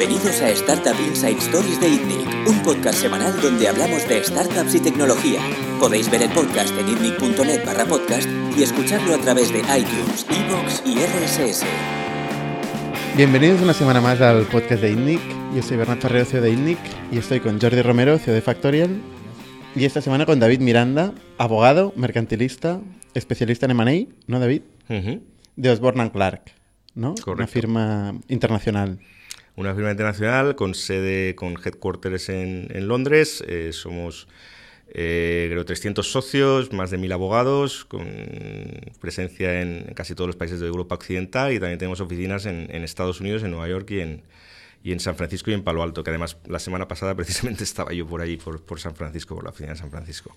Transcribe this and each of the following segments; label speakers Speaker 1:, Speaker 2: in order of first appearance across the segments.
Speaker 1: Bienvenidos a Startup Inside Stories de ITNIC, un podcast semanal donde hablamos de startups y tecnología. Podéis ver el podcast en itnic.net barra podcast y escucharlo a través de iTunes, Evox y RSS.
Speaker 2: Bienvenidos una semana más al podcast de ITNIC. Yo soy Bernardo Ferrero, CEO de ITNIC, y estoy con Jordi Romero, CEO de Factorial, y esta semana con David Miranda, abogado, mercantilista, especialista en M&A, ¿no, David? De Osborne Clark, ¿no? Una firma internacional.
Speaker 3: Una firma internacional con sede, con headquarters en, Londres. Eh, somos, eh, creo, 300 socios, más de 1.000 abogados, con presencia en, casi todos los países de Europa Occidental y también tenemos oficinas en, Estados Unidos, en Nueva York y en, y en San Francisco y en Palo Alto, que además la semana pasada precisamente estaba yo por allí, por, por San Francisco, por la oficina de San Francisco.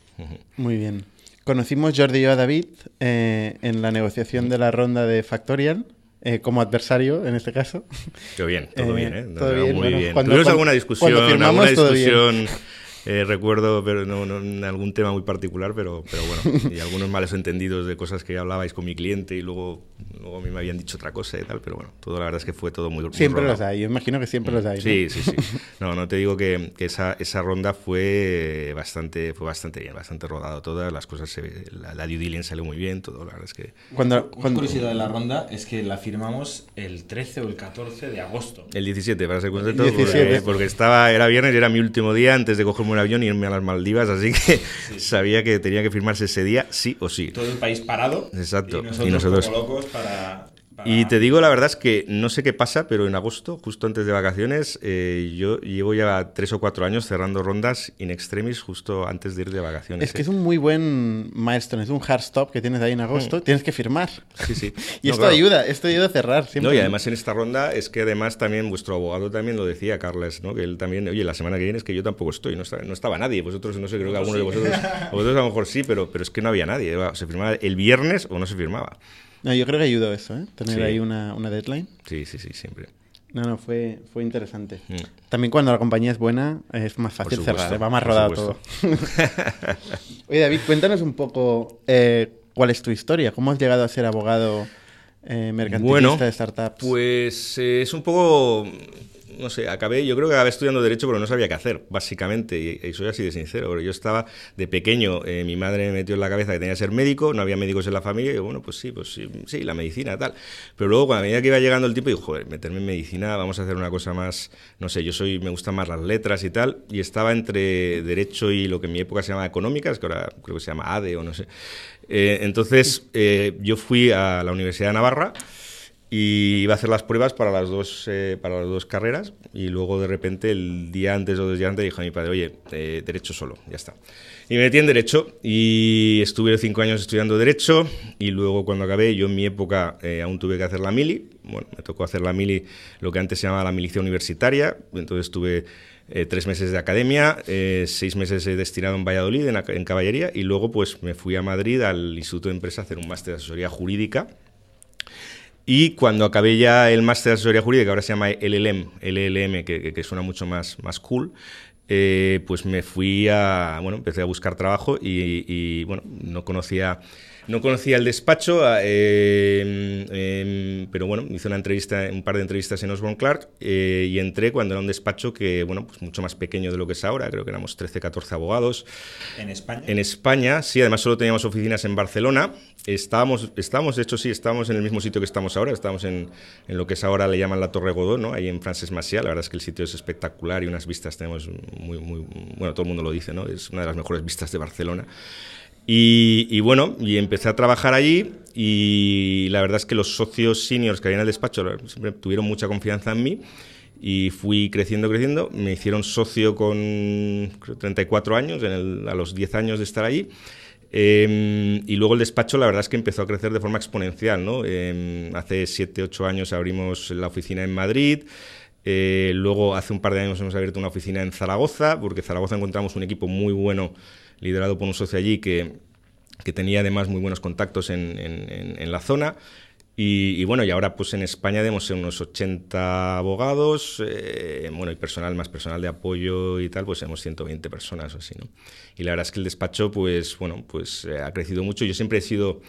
Speaker 2: Muy bien. Conocimos Jordi y yo a David eh, en la negociación de la ronda de Factorial. Eh, como adversario en este caso.
Speaker 3: Qué bien, todo eh, bien, ¿eh? Todo bien, muy bien. ¿Tuvimos alguna discusión? alguna discusión eh, recuerdo, pero no, en algún tema muy particular, pero, pero bueno, y algunos males entendidos de cosas que hablabais con mi cliente y luego, luego a mí me habían dicho otra cosa y tal, pero bueno, todo la verdad es que fue todo muy
Speaker 2: Siempre los hay, yo imagino que siempre los hay.
Speaker 3: Sí, sí, sí. No, no te digo que, que, esa, esa ronda fue bastante, fue bastante bien, bastante rodado todas las cosas, la, la due diligence salió muy bien, todo, la verdad es que...
Speaker 4: Cuando, cuando... curiosidad de la ronda es que la firmamos el 13 o el 14 de agosto.
Speaker 3: El 17, para ser concreto, porque, porque, estaba, era viernes y era mi último día antes de cogerme un avión y irme a las Maldivas, así que sabía que tenía que firmarse ese día sí o sí.
Speaker 4: Todo el país parado.
Speaker 3: Exacto.
Speaker 4: Y nosotros, locos para,
Speaker 3: y te digo la verdad es que no sé qué pasa, pero en agosto, justo antes de vacaciones, eh, yo llevo ya tres o cuatro años cerrando rondas in extremis justo antes de ir de vacaciones.
Speaker 2: Es que es un muy buen milestone, es un hard stop que tienes ahí en agosto, mm. tienes que firmar.
Speaker 3: Sí, sí.
Speaker 2: y esto ayuda, esto ayuda a cerrar siempre.
Speaker 3: No, y además en esta ronda es que además también vuestro abogado también lo decía, Carles, ¿no? que él también, oye, la semana que viene es que yo tampoco estoy, no estaba, no estaba nadie, vosotros no sé, creo que alguno de vosotros, vosotros a lo mejor sí, pero, pero es que no había nadie, se firmaba el viernes o no se firmaba.
Speaker 2: No, yo creo que ayudó eso, ¿eh? Tener ahí una, una, deadline.
Speaker 3: Sí, sí, sí, siempre.
Speaker 2: No, no, fue, fue interesante. Mm. También cuando la compañía es buena es más fácil cerrar, ¿eh? va más rodado todo. Oye, David, cuéntanos un poco eh, cuál es tu historia. ¿Cómo has llegado a ser abogado eh, mercantilista de startups?
Speaker 3: Pues es un poco no sé, acabé, yo creo que acabé estudiando Derecho, pero no sabía qué hacer, básicamente, y, soy así de sincero. Yo estaba de pequeño, eh, mi madre me metió en la cabeza que tenía que ser médico, no había médicos en la familia, y bueno, pues sí, pues sí, la medicina, tal. Pero luego, cuando a medida que iba llegando el tiempo, digo, joder, meterme en medicina, vamos a hacer una cosa más, no sé, yo soy, me gustan más las letras y tal, y estaba entre Derecho y lo que en mi época se llamaba Económicas, que ahora creo que se llama ADE o no sé. Eh, entonces, eh, yo fui a la Universidad de Navarra, y iba a hacer las pruebas para las dos, eh, para las dos carreras. Y luego de repente el día antes o dos días antes dijo a mi padre, oye, eh, derecho solo, ya está. Y me metí en derecho y estuve cinco años estudiando derecho. Y luego cuando acabé, yo en mi época eh, aún tuve que hacer la mili, bueno, me tocó hacer la mili, lo que antes se llamaba la milicia universitaria, entonces tuve tres meses de academia, seis meses destinado en Valladolid, en, en, caballería, y luego pues me fui a Madrid al Instituto de Empresa a hacer un máster de asesoría jurídica y cuando acabé ya el máster de asesoría jurídica, que ahora se llama LLM, LLM que, que, suena mucho más, más cool, eh, pues me fui a, bueno, empecé a buscar trabajo y, y bueno, no conocía no conocía el despacho, eh, em, pero bueno, hice una entrevista, un par de entrevistas en Osborne Clark eh, y entré cuando era un despacho que, bueno, pues mucho más pequeño de lo que es ahora, creo que éramos 13, 14 abogados.
Speaker 4: ¿En España?
Speaker 3: En España, sí, además solo teníamos oficinas en Barcelona. Estábamos, estábamos, de hecho sí, estábamos en el mismo sitio que estamos ahora, estábamos en, en lo que es ahora le llaman la Torre Godó, ¿no? ahí en Frances Macià, la verdad es que el sitio es espectacular y unas vistas tenemos muy, muy, bueno, todo el mundo lo dice, ¿no? Es una de las mejores vistas de Barcelona. Y, bueno, y empecé a trabajar allí y la verdad es que los socios seniors que había en el despacho siempre tuvieron mucha confianza en mí y fui creciendo, creciendo. Me hicieron socio con 34 años, en a los 10 años de estar allí. Em, y luego el despacho, la verdad es que empezó a crecer de forma exponencial. ¿no? Em, hace 7, 8 años abrimos la oficina en Madrid. Eh, luego, hace un par de años hemos abierto una oficina en Zaragoza, porque en Zaragoza encontramos un equipo muy bueno liderado por un socio allí que, que tenía además muy buenos contactos en, en, la zona. Y, bueno, y ahora pues en España debemos ser unos 80 abogados, eh, bueno, y personal, más personal de apoyo y tal, pues hemos 120 personas o así, ¿no? Y la verdad es que el despacho, pues bueno, pues eh, ha crecido mucho. Yo siempre he sido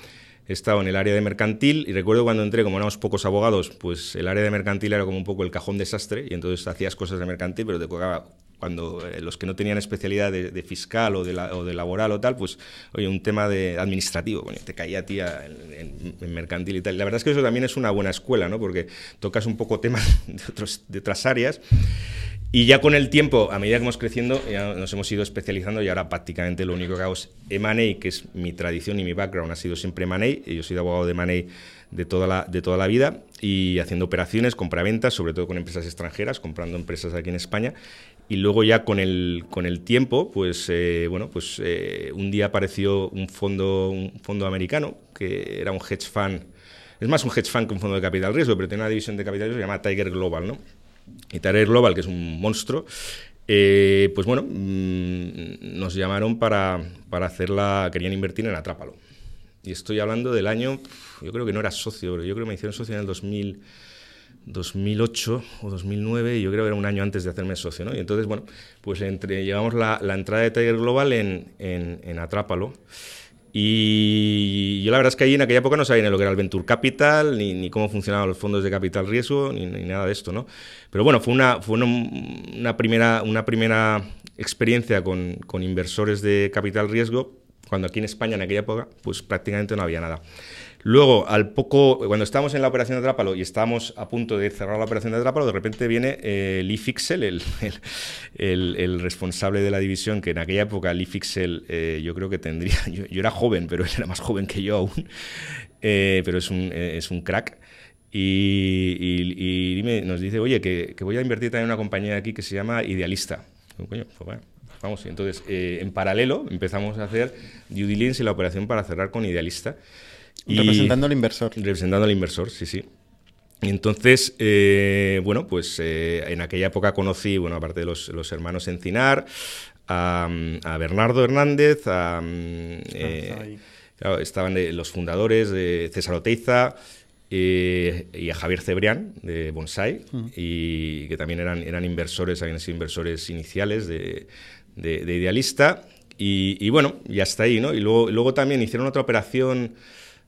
Speaker 3: he estado en el área de mercantil y recuerdo cuando entré, como éramos pocos abogados, pues el área de mercantil era como un poco el cajón desastre y entonces hacías cosas de mercantil, pero te tocaba cuando eh, los que no tenían especialidad de, fiscal o de, o de, laboral o tal, pues, oye, un tema de administrativo, bueno, te caía a ti en, mercantil y tal. La verdad es que eso también es una buena escuela, ¿no? Porque tocas un poco temas de otras áreas. Y ya con el tiempo, a medida que hemos creciendo, ya nos hemos ido especializando y ahora prácticamente lo único que hago es M&A, que es mi tradición y mi background, ha sido siempre M&A. Yo he sido abogado de M&A de toda la, de toda la vida y haciendo operaciones, compraventas, sobre todo con empresas extranjeras, comprando empresas aquí en España. Y luego ya con el, con el tiempo, pues eh, bueno, pues eh, un día apareció un fondo, un fondo americano que era un hedge fund, es más un hedge fund que un fondo de capital riesgo, pero tiene una división de capital riesgo que se llama Tiger Global, ¿no? Y Tiger Global, que es un monstruo, eh, pues bueno, mm, nos llamaron para, para hacerla, querían invertir en Atrápalo. Y estoy hablando del año, yo creo que no era socio, pero yo creo que me hicieron socio en el 2000. 2008 o 2009, y yo creo que era un año antes de hacerme socio, ¿no? Y entonces, bueno, pues entre, llevamos la, la entrada de Tiger Global en, en, en, Atrápalo. Y yo la verdad es que ahí en aquella época no sabía ni lo que era el Venture Capital, ni, ni cómo funcionaban los fondos de capital riesgo, ni, ni, nada de esto, ¿no? Pero bueno, fue una, fue una, una primera, una primera experiencia con, con inversores de capital riesgo, cuando aquí en España en aquella época, pues prácticamente no había nada. Luego, al poco, cuando estábamos en la operación de Atrápalo y estábamos a punto de cerrar la operación de Atrápalo, de repente viene eh, Lee Fixel, el, el, el, responsable de la división, que en aquella época Lee Fixel eh, yo creo que tendría, yo, era joven, pero él era más joven que yo aún, eh, pero es un, eh, crack. Y, y, y me, nos dice, oye, que, voy a invertir también en una compañía aquí que se llama Idealista. Coño, pues vamos. Entonces, en paralelo empezamos a hacer due diligence y la operación para cerrar con Idealista.
Speaker 2: Y representando al inversor.
Speaker 3: Representando al inversor, sí, sí. Y entonces, eh, bueno, pues eh, en aquella época conocí, bueno, aparte de los, los hermanos Encinar, a, a, Bernardo Hernández, a, eh, claro, estaban los fundadores de César Oteiza eh, y a Javier Cebrián de Bonsai, uh -huh. y que también eran, eran inversores, habían sido inversores iniciales de, de, de Idealista. Y, y, bueno, ya está ahí, ¿no? Y luego, luego también hicieron otra operación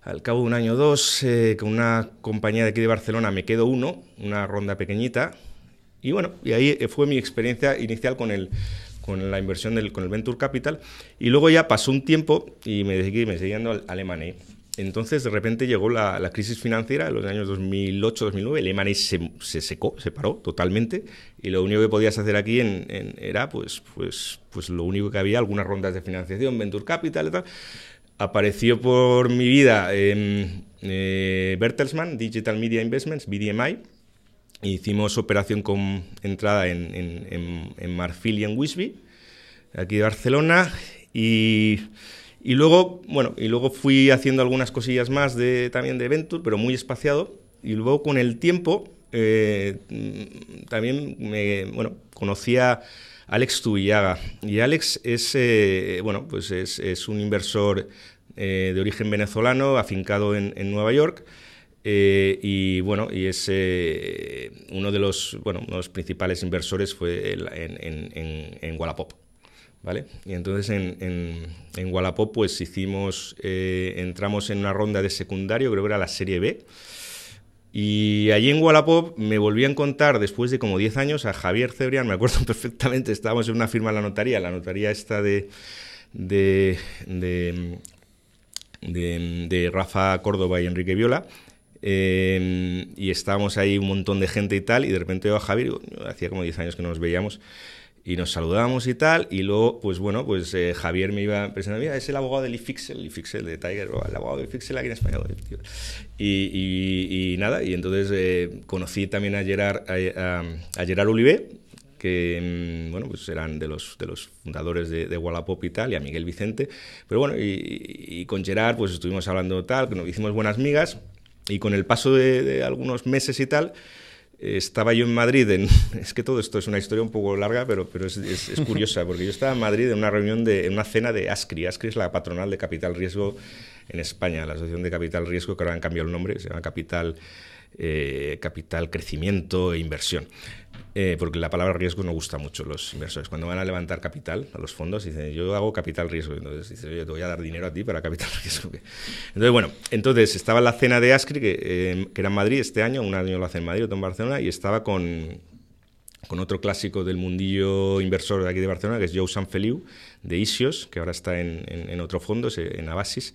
Speaker 3: al cabo de un año o dos, eh, con una compañía de aquí de Barcelona, me quedo uno, una ronda pequeñita. Y bueno, y ahí fue mi experiencia inicial con, el, con la inversión del, con el Venture Capital. Y luego ya pasó un tiempo y me seguí, me seguí yendo al, al. Entonces, de repente llegó la, crisis financiera en los años 2008-2009. El M&A se, se, secó, se paró totalmente. Y lo único que podías hacer aquí en, era, pues, pues, pues lo único que había, algunas rondas de financiación, Venture Capital y tal apareció por mi vida eh, eh, Bertelsmann, Digital Media Investments, BDMI. Hicimos operación con entrada en, en, en, en Marfil y en Wisby, aquí de Barcelona. Y, y, luego, bueno, y luego fui haciendo algunas cosillas más de, también de Venture, pero muy espaciado. Y luego con el tiempo eh, también me, bueno, conocía Alex Tubillaga. Y Alex es, eh, bueno, pues es, es un inversor eh, de origen venezolano, afincado en, en Nueva York. Eh, y bueno, y es uno de los, bueno, uno de los principales inversores fue en, en, Wallapop. ¿Vale? Y entonces en, Wallapop pues hicimos, entramos en una ronda de secundario, creo que era la serie B, y allí en Wallapop me volví a encontrar, después de como 10 años, a Javier Cebrián, me acuerdo perfectamente, estábamos en una firma en la notaría, la notaría esta de, de, de, de, de Rafa Córdoba y Enrique Viola, eh, y estábamos ahí un montón de gente y tal, y de repente veo a Javier, hacía como 10 años que no nos veíamos, y nos saludamos y tal, y luego, pues bueno, pues eh, Javier me iba presentando, mira, es el abogado del IFIXEL, IFIXEL de Tiger, el abogado del IFIXEL aquí en España. Y, y, y nada, y entonces eh, conocí también a Gerard, a, a, a Gerard Olivé, que bueno, pues eran de los, de los fundadores de, de Wallapop y tal, y a Miguel Vicente. Pero bueno, y, y, con Gerard pues estuvimos hablando tal, que nos hicimos buenas migas, y con el paso de, de algunos meses y tal, estaba yo en Madrid, en, es que todo esto es una historia un poco larga, pero, pero es, es, es, curiosa, porque yo estaba en Madrid en una reunión, de, en una cena de ASCRI. ASCRI es la patronal de capital riesgo en España, la Asociación de Capital Riesgo, que ahora han cambiado el nombre, se llama Capital, eh, Capital Crecimiento e Inversión. Eh, porque la palabra riesgo no gusta mucho a los inversores. Cuando van a levantar capital a los fondos, dicen, yo hago capital riesgo. Entonces dicen, oye, te voy a dar dinero a ti para capital riesgo. Entonces, bueno, entonces estaba en la cena de Ascri, que, eh, que era en Madrid este año, un año lo hace en Madrid, otro en Barcelona, y estaba con, con otro clásico del mundillo inversor de aquí de Barcelona, que es Joe Sanfeliu, de Isios, que ahora está en, en, en otro fondo, en Abasis.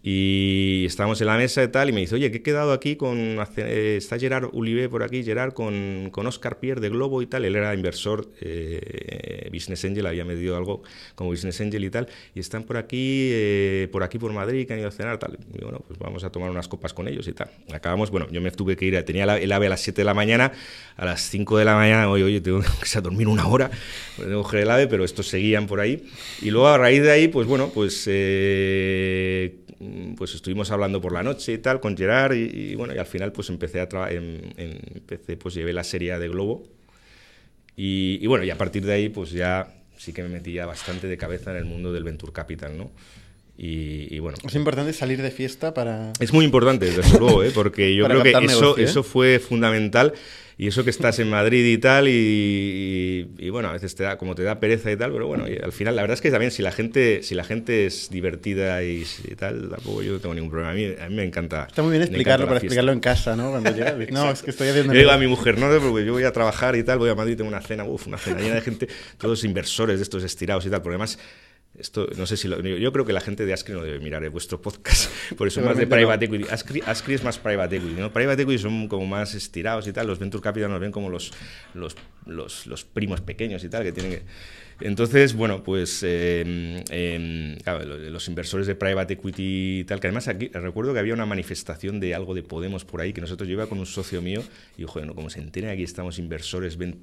Speaker 3: Y estábamos en la mesa y tal, y me dice, oye, que he quedado aquí con. Eh, está Gerard Ulibe por aquí, Gerard, con, con Oscar Pierre de Globo y tal. Él era inversor, eh, Business Angel, había medido algo como Business Angel y tal. Y están por aquí, eh, por aquí por Madrid, que han ido a cenar, tal. Y bueno, pues vamos a tomar unas copas con ellos y tal. Acabamos, bueno, yo me tuve que ir, tenía el AVE a las 7 de la mañana, a las 5 de la mañana, oye, oye, tengo que dormir una hora, tengo que coger el AVE, pero estos seguían por ahí. Y luego a raíz de ahí, pues bueno, pues Mm, pues estuvimos hablando por la noche y tal con Gerard y, bueno, y al final pues empecé a trabajar, empecé pues llevé la serie de Globo y, bueno, y a partir de ahí pues ya sí que me metí ya bastante de cabeza en el mundo del Venture Capital, ¿no? Y, y, bueno.
Speaker 2: Es importante salir de fiesta para.
Speaker 3: Es muy importante, desde luego, ¿eh? porque yo creo que eso, ¿eh? eso fue fundamental y eso que estás en Madrid y tal, y, bueno, a veces te da, como te da pereza y tal, pero bueno, al final la verdad es que también si la gente, si la gente es divertida y, tal, tampoco yo no tengo ningún problema. A mí, a mí me encanta.
Speaker 2: Está muy bien explicarlo para explicarlo en casa, ¿no? Cuando llega, no, es que estoy haciendo.
Speaker 3: Yo digo a mi mujer, no, porque yo voy a trabajar y tal, voy a Madrid, tengo una cena, uff, una cena llena de gente, todos inversores de estos estirados y tal, porque además esto, no sé si yo creo que la gente de Ascri no debe mirar vuestro podcast, por eso es más de private equity. Ascri, es más private equity, ¿no? Private equity son como más estirados y tal, los venture capital nos ven como los, los, los, los primos pequeños y tal, que tienen que entonces, bueno, pues em, los inversores de private equity y tal, que además aquí recuerdo que había una manifestación de algo de Podemos por ahí, que nosotros yo con un socio mío y, joder, como se enteren aquí estamos inversores de,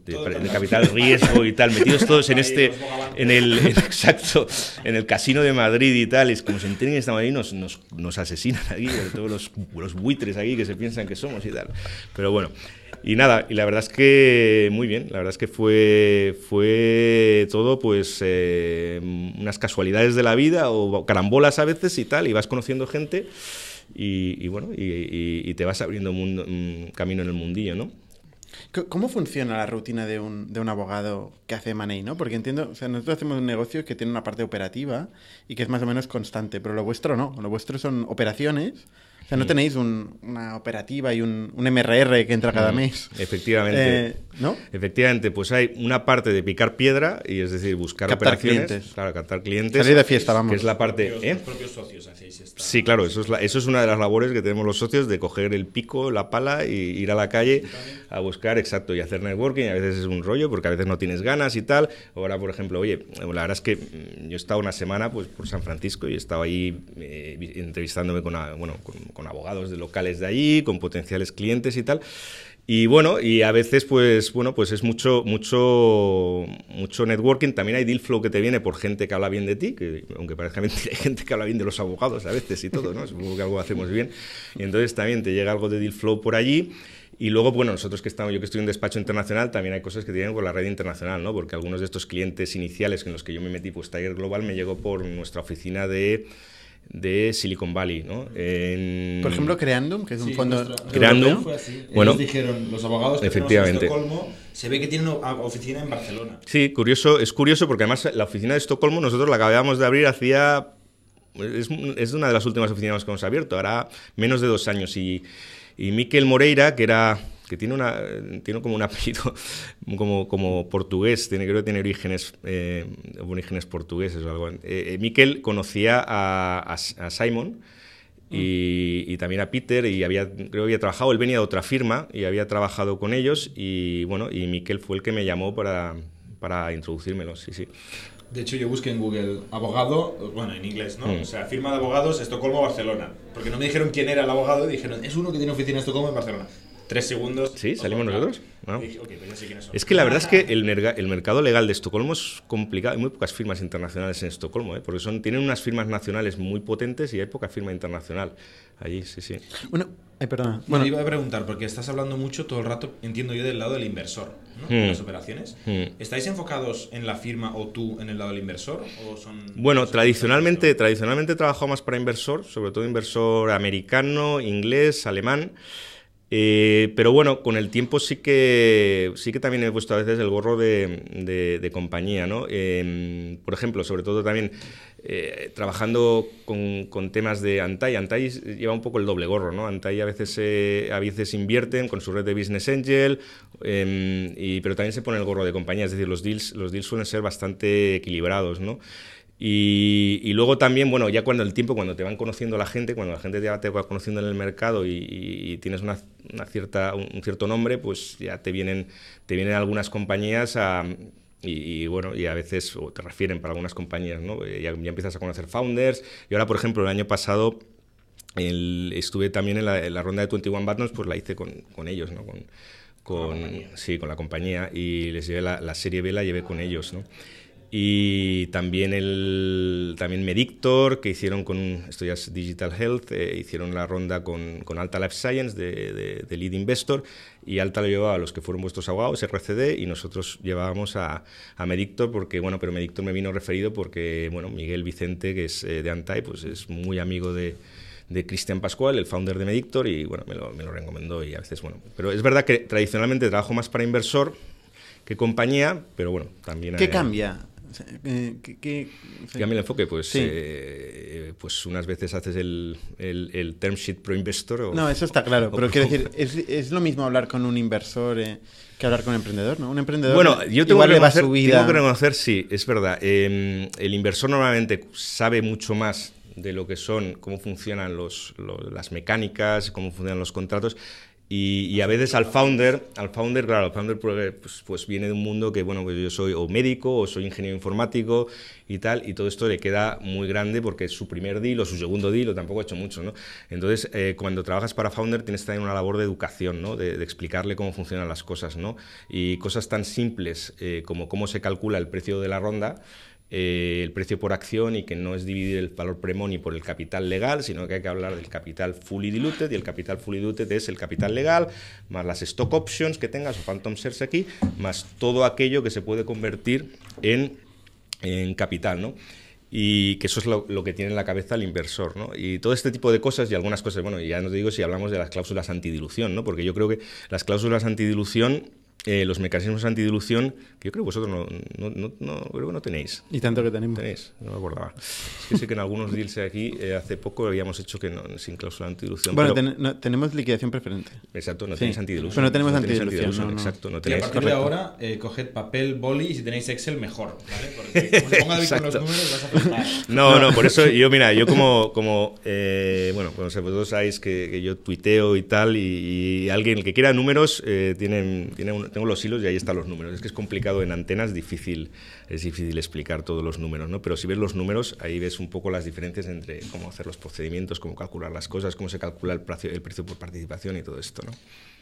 Speaker 3: capital riesgo y tal, metidos todos en este, en el, exacto, en el casino de Madrid y tal, es como se enteren que estamos ahí, nos, nos, nos asesinan aquí, todos los, los buitres aquí que se piensan que somos y tal. Pero bueno. Y nada, y la verdad es que muy bien, la verdad es que fue, fue todo pues eh, unas casualidades de la vida o carambolas a veces y tal, y vas conociendo gente y, bueno, y, te vas abriendo un, camino en el mundillo, ¿no?
Speaker 2: ¿Cómo funciona la rutina de un, de un abogado que hace Money, no? Porque entiendo, o sea, nosotros hacemos un negocio que tiene una parte operativa y que es más o menos constante, pero lo vuestro no. Lo vuestro son operaciones o sea, no tenéis una operativa y un, MRR que entra cada mes.
Speaker 3: Efectivamente. Eh, ¿No? Efectivamente, pues hay una parte de picar piedra y es decir, buscar
Speaker 2: captar
Speaker 3: operaciones.
Speaker 2: Clientes.
Speaker 3: Claro, captar clientes.
Speaker 2: Salir de fiesta, vamos.
Speaker 3: Que es la parte. ¿eh?
Speaker 4: propios socios hacéis esta...
Speaker 3: Sí, claro, eso es, eso es una de las labores que tenemos los socios de coger el pico, la pala y ir a la calle a buscar, exacto, y hacer networking. A veces es un rollo porque a veces no tienes ganas y tal. Ahora, por ejemplo, oye, la verdad es que mm, yo he estado una semana pues, por San Francisco y he estado ahí eh, entrevistándome con, bueno, con, con abogados de lo de allí, con potenciales clientes y tal. Y bueno, y a veces pues bueno, pues es mucho mucho mucho networking, también hay deal flow que te viene por gente que habla bien de ti, que aunque parezca mentira, hay gente que habla bien de los abogados a veces y todo, ¿no? Supongo que algo hacemos bien. Y entonces también te llega algo de deal flow por allí. Y luego, bueno, nosotros que estamos, yo que estoy en despacho internacional, también hay cosas que tienen con la red internacional, ¿no? Porque algunos de estos clientes iniciales en los que yo me metí, pues Tiger Global me llegó por nuestra oficina de de Silicon Valley, ¿no?
Speaker 2: Por ejemplo, Creandum, que es un fondo...
Speaker 3: Creandum,
Speaker 4: bueno, dijeron, los abogados que
Speaker 3: efectivamente.
Speaker 4: en Estocolmo, se ve que tienen una oficina en Barcelona.
Speaker 3: Sí, curioso, es curioso porque además la oficina de Estocolmo nosotros la acabábamos de abrir hacía... Es, es una de las últimas oficinas que hemos abierto, ahora menos de dos años y, y Miquel Moreira, que era que tiene, una, tiene como un apellido como, como portugués, tiene, creo que tiene orígenes, eh, orígenes portugueses o algo. Eh, eh, Miquel conocía a, a, Simon y, y, también a Peter y había, creo que había trabajado, él venía de otra firma y había trabajado con ellos y bueno, y Miquel fue el que me llamó para, para introducírmelos, sí, sí.
Speaker 4: De hecho, yo busqué en Google abogado, bueno, en inglés, ¿no? Mm. O sea, firma de abogados Estocolmo, Barcelona. Porque no me dijeron quién era el abogado y dijeron, es uno que tiene oficina en Estocolmo, en Barcelona. Tres segundos.
Speaker 3: Sí, salimos nosotros. ¿no?
Speaker 4: Dije, pues ya sé quiénes son.
Speaker 3: Es que la verdad es que el, merga- el mercado legal de Estocolmo es complicado. Hay muy pocas firmas internacionales en Estocolmo, ¿eh? porque son, tienen unas firmas nacionales muy potentes y hay poca firma internacional allí, sí, sí.
Speaker 2: Bueno, ay, perdona.
Speaker 4: Bueno,
Speaker 2: Bueno,
Speaker 4: iba a preguntar, porque estás hablando mucho todo el rato, entiendo yo, del lado del inversor, ¿no? De
Speaker 3: Hmm.
Speaker 4: las operaciones.
Speaker 3: Hmm.
Speaker 4: ¿Estáis enfocados en la firma o tú en el lado del inversor? ¿O son
Speaker 3: Bueno, tradicionalmente, tradicionalmente he trabajado más para inversor, sobre todo inversor americano, inglés, alemán. Eh, pero bueno, con el tiempo sí que sí que también he puesto a veces el gorro de, de- de compañía, ¿no? Eh, por ejemplo, sobre todo también eh, trabajando con, con temas de Antai. Antai lleva un poco el doble gorro, ¿no? Antai a veces, eh, a veces invierten con su red de Business Angel, eh, y, pero también se pone el gorro de compañía, es decir, los deals, los deals suelen ser bastante equilibrados, ¿no? Y, y luego también, bueno, ya cuando el tiempo, cuando te van conociendo la gente, cuando la gente ya te va conociendo en el mercado y, y- y tienes una, una cierta, un, cierto nombre, pues ya te vienen, te vienen algunas compañías a, y, y, bueno, y a veces o te refieren para algunas compañías, ¿no? Eh, Ya, ya empiezas a conocer founders. Y ahora, por ejemplo, el año pasado el- estuve también en la, en la ronda de 21 Buttons, pues la hice con, con ellos, ¿no? Con, con, sí, con la compañía y les llevé la, la serie B, la llevé con ellos, ¿no? Y también el también Medictor, que hicieron con, esto ya es Digital Health, eh, hicieron la ronda con, con Alta Life Science de, de, de Lead Investor, y Alta lo llevaba a los que fueron vuestros abogados, RCD, y nosotros llevábamos a, a Medictor, porque, bueno, pero Medictor me vino referido porque, bueno, Miguel Vicente, que es eh, de Antai, pues es muy amigo de, de Cristian Pascual, el founder de Medictor, y bueno, me lo, me lo recomendó y a veces, bueno, pero es verdad que tradicionalmente trabajo más para inversor que compañía, pero bueno, también...
Speaker 2: ¿qué
Speaker 3: eh,
Speaker 2: cambia? Eh, ¿qué-
Speaker 3: Cambia el enfoque, pues,
Speaker 2: Sí.
Speaker 3: eh, pues unas veces haces el, el, el term sheet pro investor o...
Speaker 2: No, eso está claro, pero quiero decir, es, es lo mismo hablar con un inversor eh, que hablar con un emprendedor, ¿no? Un emprendedor
Speaker 3: Bueno, yo tengo
Speaker 2: igual
Speaker 3: que, reconocer, tengo que reconocer, sí, es verdad. eh, el inversor normalmente sabe mucho más de lo que son, cómo funcionan los, los- las mecánicas, cómo funcionan los contratos. Y, y a veces al founder, al founder, claro, el founder pues, pues viene de un mundo que, bueno, pues yo soy o médico o soy ingeniero informático y tal, y todo esto le queda muy grande porque es su primer deal o su segundo deal, o tampoco ha hecho mucho, ¿no? Entonces, eh, cuando trabajas para founder tienes también una labor de educación, ¿no? De, de explicarle cómo funcionan las cosas, ¿no? Y cosas tan simples eh, como cómo se calcula el precio de la ronda, eh, el precio por acción y que no es dividir el valor pre-money por el capital legal, sino que hay que hablar del capital fully diluted y el capital fully diluted es el capital legal más las stock options que tengas o phantom shares aquí, más todo aquello que se puede convertir en, en capital, ¿no? Y que eso es lo, que tiene en la cabeza el inversor, ¿no? Y todo este tipo de cosas y algunas cosas, bueno, ya no te digo si hablamos de las cláusulas antidilución, ¿no? Porque yo creo que las cláusulas antidilución eh, los mecanismos antidilución, que yo creo que vosotros no, no, no, no- creo que no tenéis.
Speaker 2: Y tanto que tenemos.
Speaker 3: Tenéis, no me acordaba. Es que sé que en algunos deals aquí eh, hace poco habíamos hecho que no, sin cláusula antidilución.
Speaker 2: Bueno,
Speaker 3: pero-
Speaker 2: ten- no, tenemos liquidación preferente.
Speaker 3: exacto, no
Speaker 2: sí.
Speaker 3: tenéis antidilución.
Speaker 2: Pero no tenemos antidilución, no, no.
Speaker 3: Exacto, no
Speaker 4: Y a
Speaker 3: tenéis.
Speaker 4: partir de ahora, eh, coged papel, boli y si tenéis Excel, mejor. ¿vale? Porque como ponga David con los números, vas a flipar.
Speaker 3: No, no, por eso yo, mira, yo como, como eh, bueno, como vosotros sabéis que, que yo tuiteo y tal, y, y alguien que quiera números, eh, tiene, tiene un- tengo los hilos y ahí están los números. Es que es complicado en antenas, difícil, es difícil explicar todos los números, ¿no? Pero si ves los números, ahí ves un poco las diferencias entre cómo hacer los procedimientos, cómo calcular las cosas, cómo se calcula el precio, por participación y todo esto, ¿no?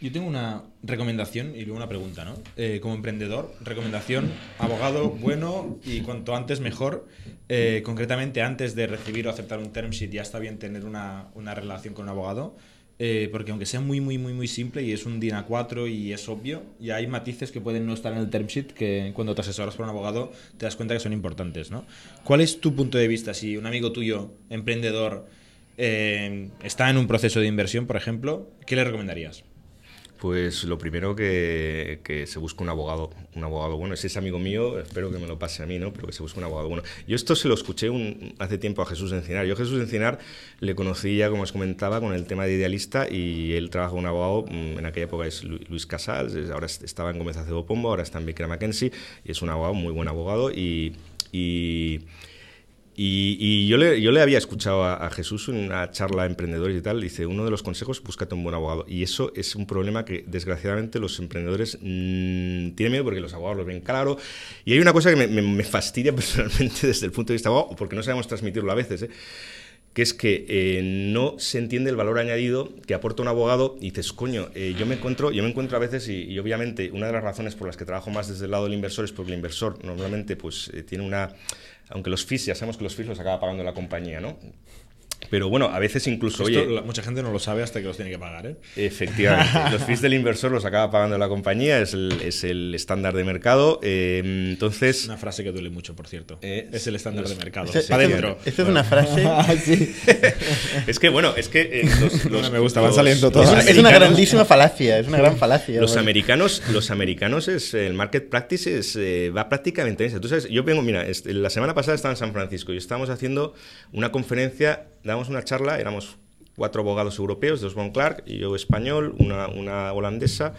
Speaker 4: Yo tengo una recomendación y luego una pregunta, ¿no? Eh, como emprendedor, recomendación, abogado bueno y cuanto antes mejor. Eh, concretamente, antes de recibir o aceptar un term sheet, ya está bien tener una, una relación con un abogado. Eh, porque aunque sea muy, muy, muy, muy simple y es un DIN A4 y es obvio, ya hay matices que pueden no estar en el term sheet que cuando te asesoras por un abogado te das cuenta que son importantes, ¿no? ¿Cuál es tu punto de vista si un amigo tuyo, emprendedor, eh, está en un proceso de inversión, por ejemplo, ¿qué le recomendarías?
Speaker 3: Pues lo primero que, se busque un abogado, un abogado bueno. Si es amigo mío, espero que me lo pase a mí, ¿no? Pero que se busque un abogado bueno. Yo esto se lo escuché un- hace tiempo a Jesús Encinar. Yo a Jesús Encinar le conocí ya, como os comentaba, con el tema de idealista y él trabaja con un abogado, mm, en aquella época es Lu- Luis Casals, ahora es- estaba en Gómez Acebo Pombo, ahora está en Baker McKenzie y es un abogado, muy buen abogado y... y y, y yo, le, yo le había escuchado a, a Jesús en una charla a emprendedores y tal, dice, uno de los consejos, búscate un buen abogado. Y eso es un problema que desgraciadamente los emprendedores mm, tienen miedo porque los abogados lo ven claro. Y hay una cosa que me, me- me fastidia personalmente desde el punto de vista abogado, porque no sabemos transmitirlo a veces, ¿eh? que es que eh, no se entiende el valor añadido que aporta un abogado y dices, coño, eh, yo me encuentro, yo me encuentro a veces y, y, obviamente una de las razones por las que trabajo más desde el lado del inversor es porque el inversor normalmente pues eh, tiene una, aunque los fees, ya sabemos que los fees los acaba pagando la compañía, ¿no? Pero bueno, a veces incluso,
Speaker 4: Esto
Speaker 3: oye,
Speaker 4: la- mucha gente no lo sabe hasta que los tiene que pagar, ¿eh?
Speaker 3: Efectivamente, los fees del inversor los acaba pagando la compañía, es el, es el estándar de mercado. eh, entonces,
Speaker 4: Una frase que duele mucho, por cierto.
Speaker 3: Eh,
Speaker 4: es el estándar
Speaker 3: los-
Speaker 4: de mercado.
Speaker 2: Esta-
Speaker 4: Pa'
Speaker 2: esta-
Speaker 4: dentro.
Speaker 2: esta es una frase.
Speaker 3: es que bueno, es que eh, los, los-
Speaker 4: me gusta, van saliendo
Speaker 3: los
Speaker 4: todas.
Speaker 2: Es una- es una
Speaker 3: americanos-
Speaker 2: grandísima falacia, es una gran falacia.
Speaker 3: Los
Speaker 2: bueno.
Speaker 3: americanos, los americanos es el market practice es, eh, va prácticamente en eso. Tú sabes, yo vengo, mira, la semana pasada estaba en San Francisco y estábamos haciendo una conferencia, damos una charla, éramos cuatro abogados europeos, dos von Clark y yo español, una, una holandesa,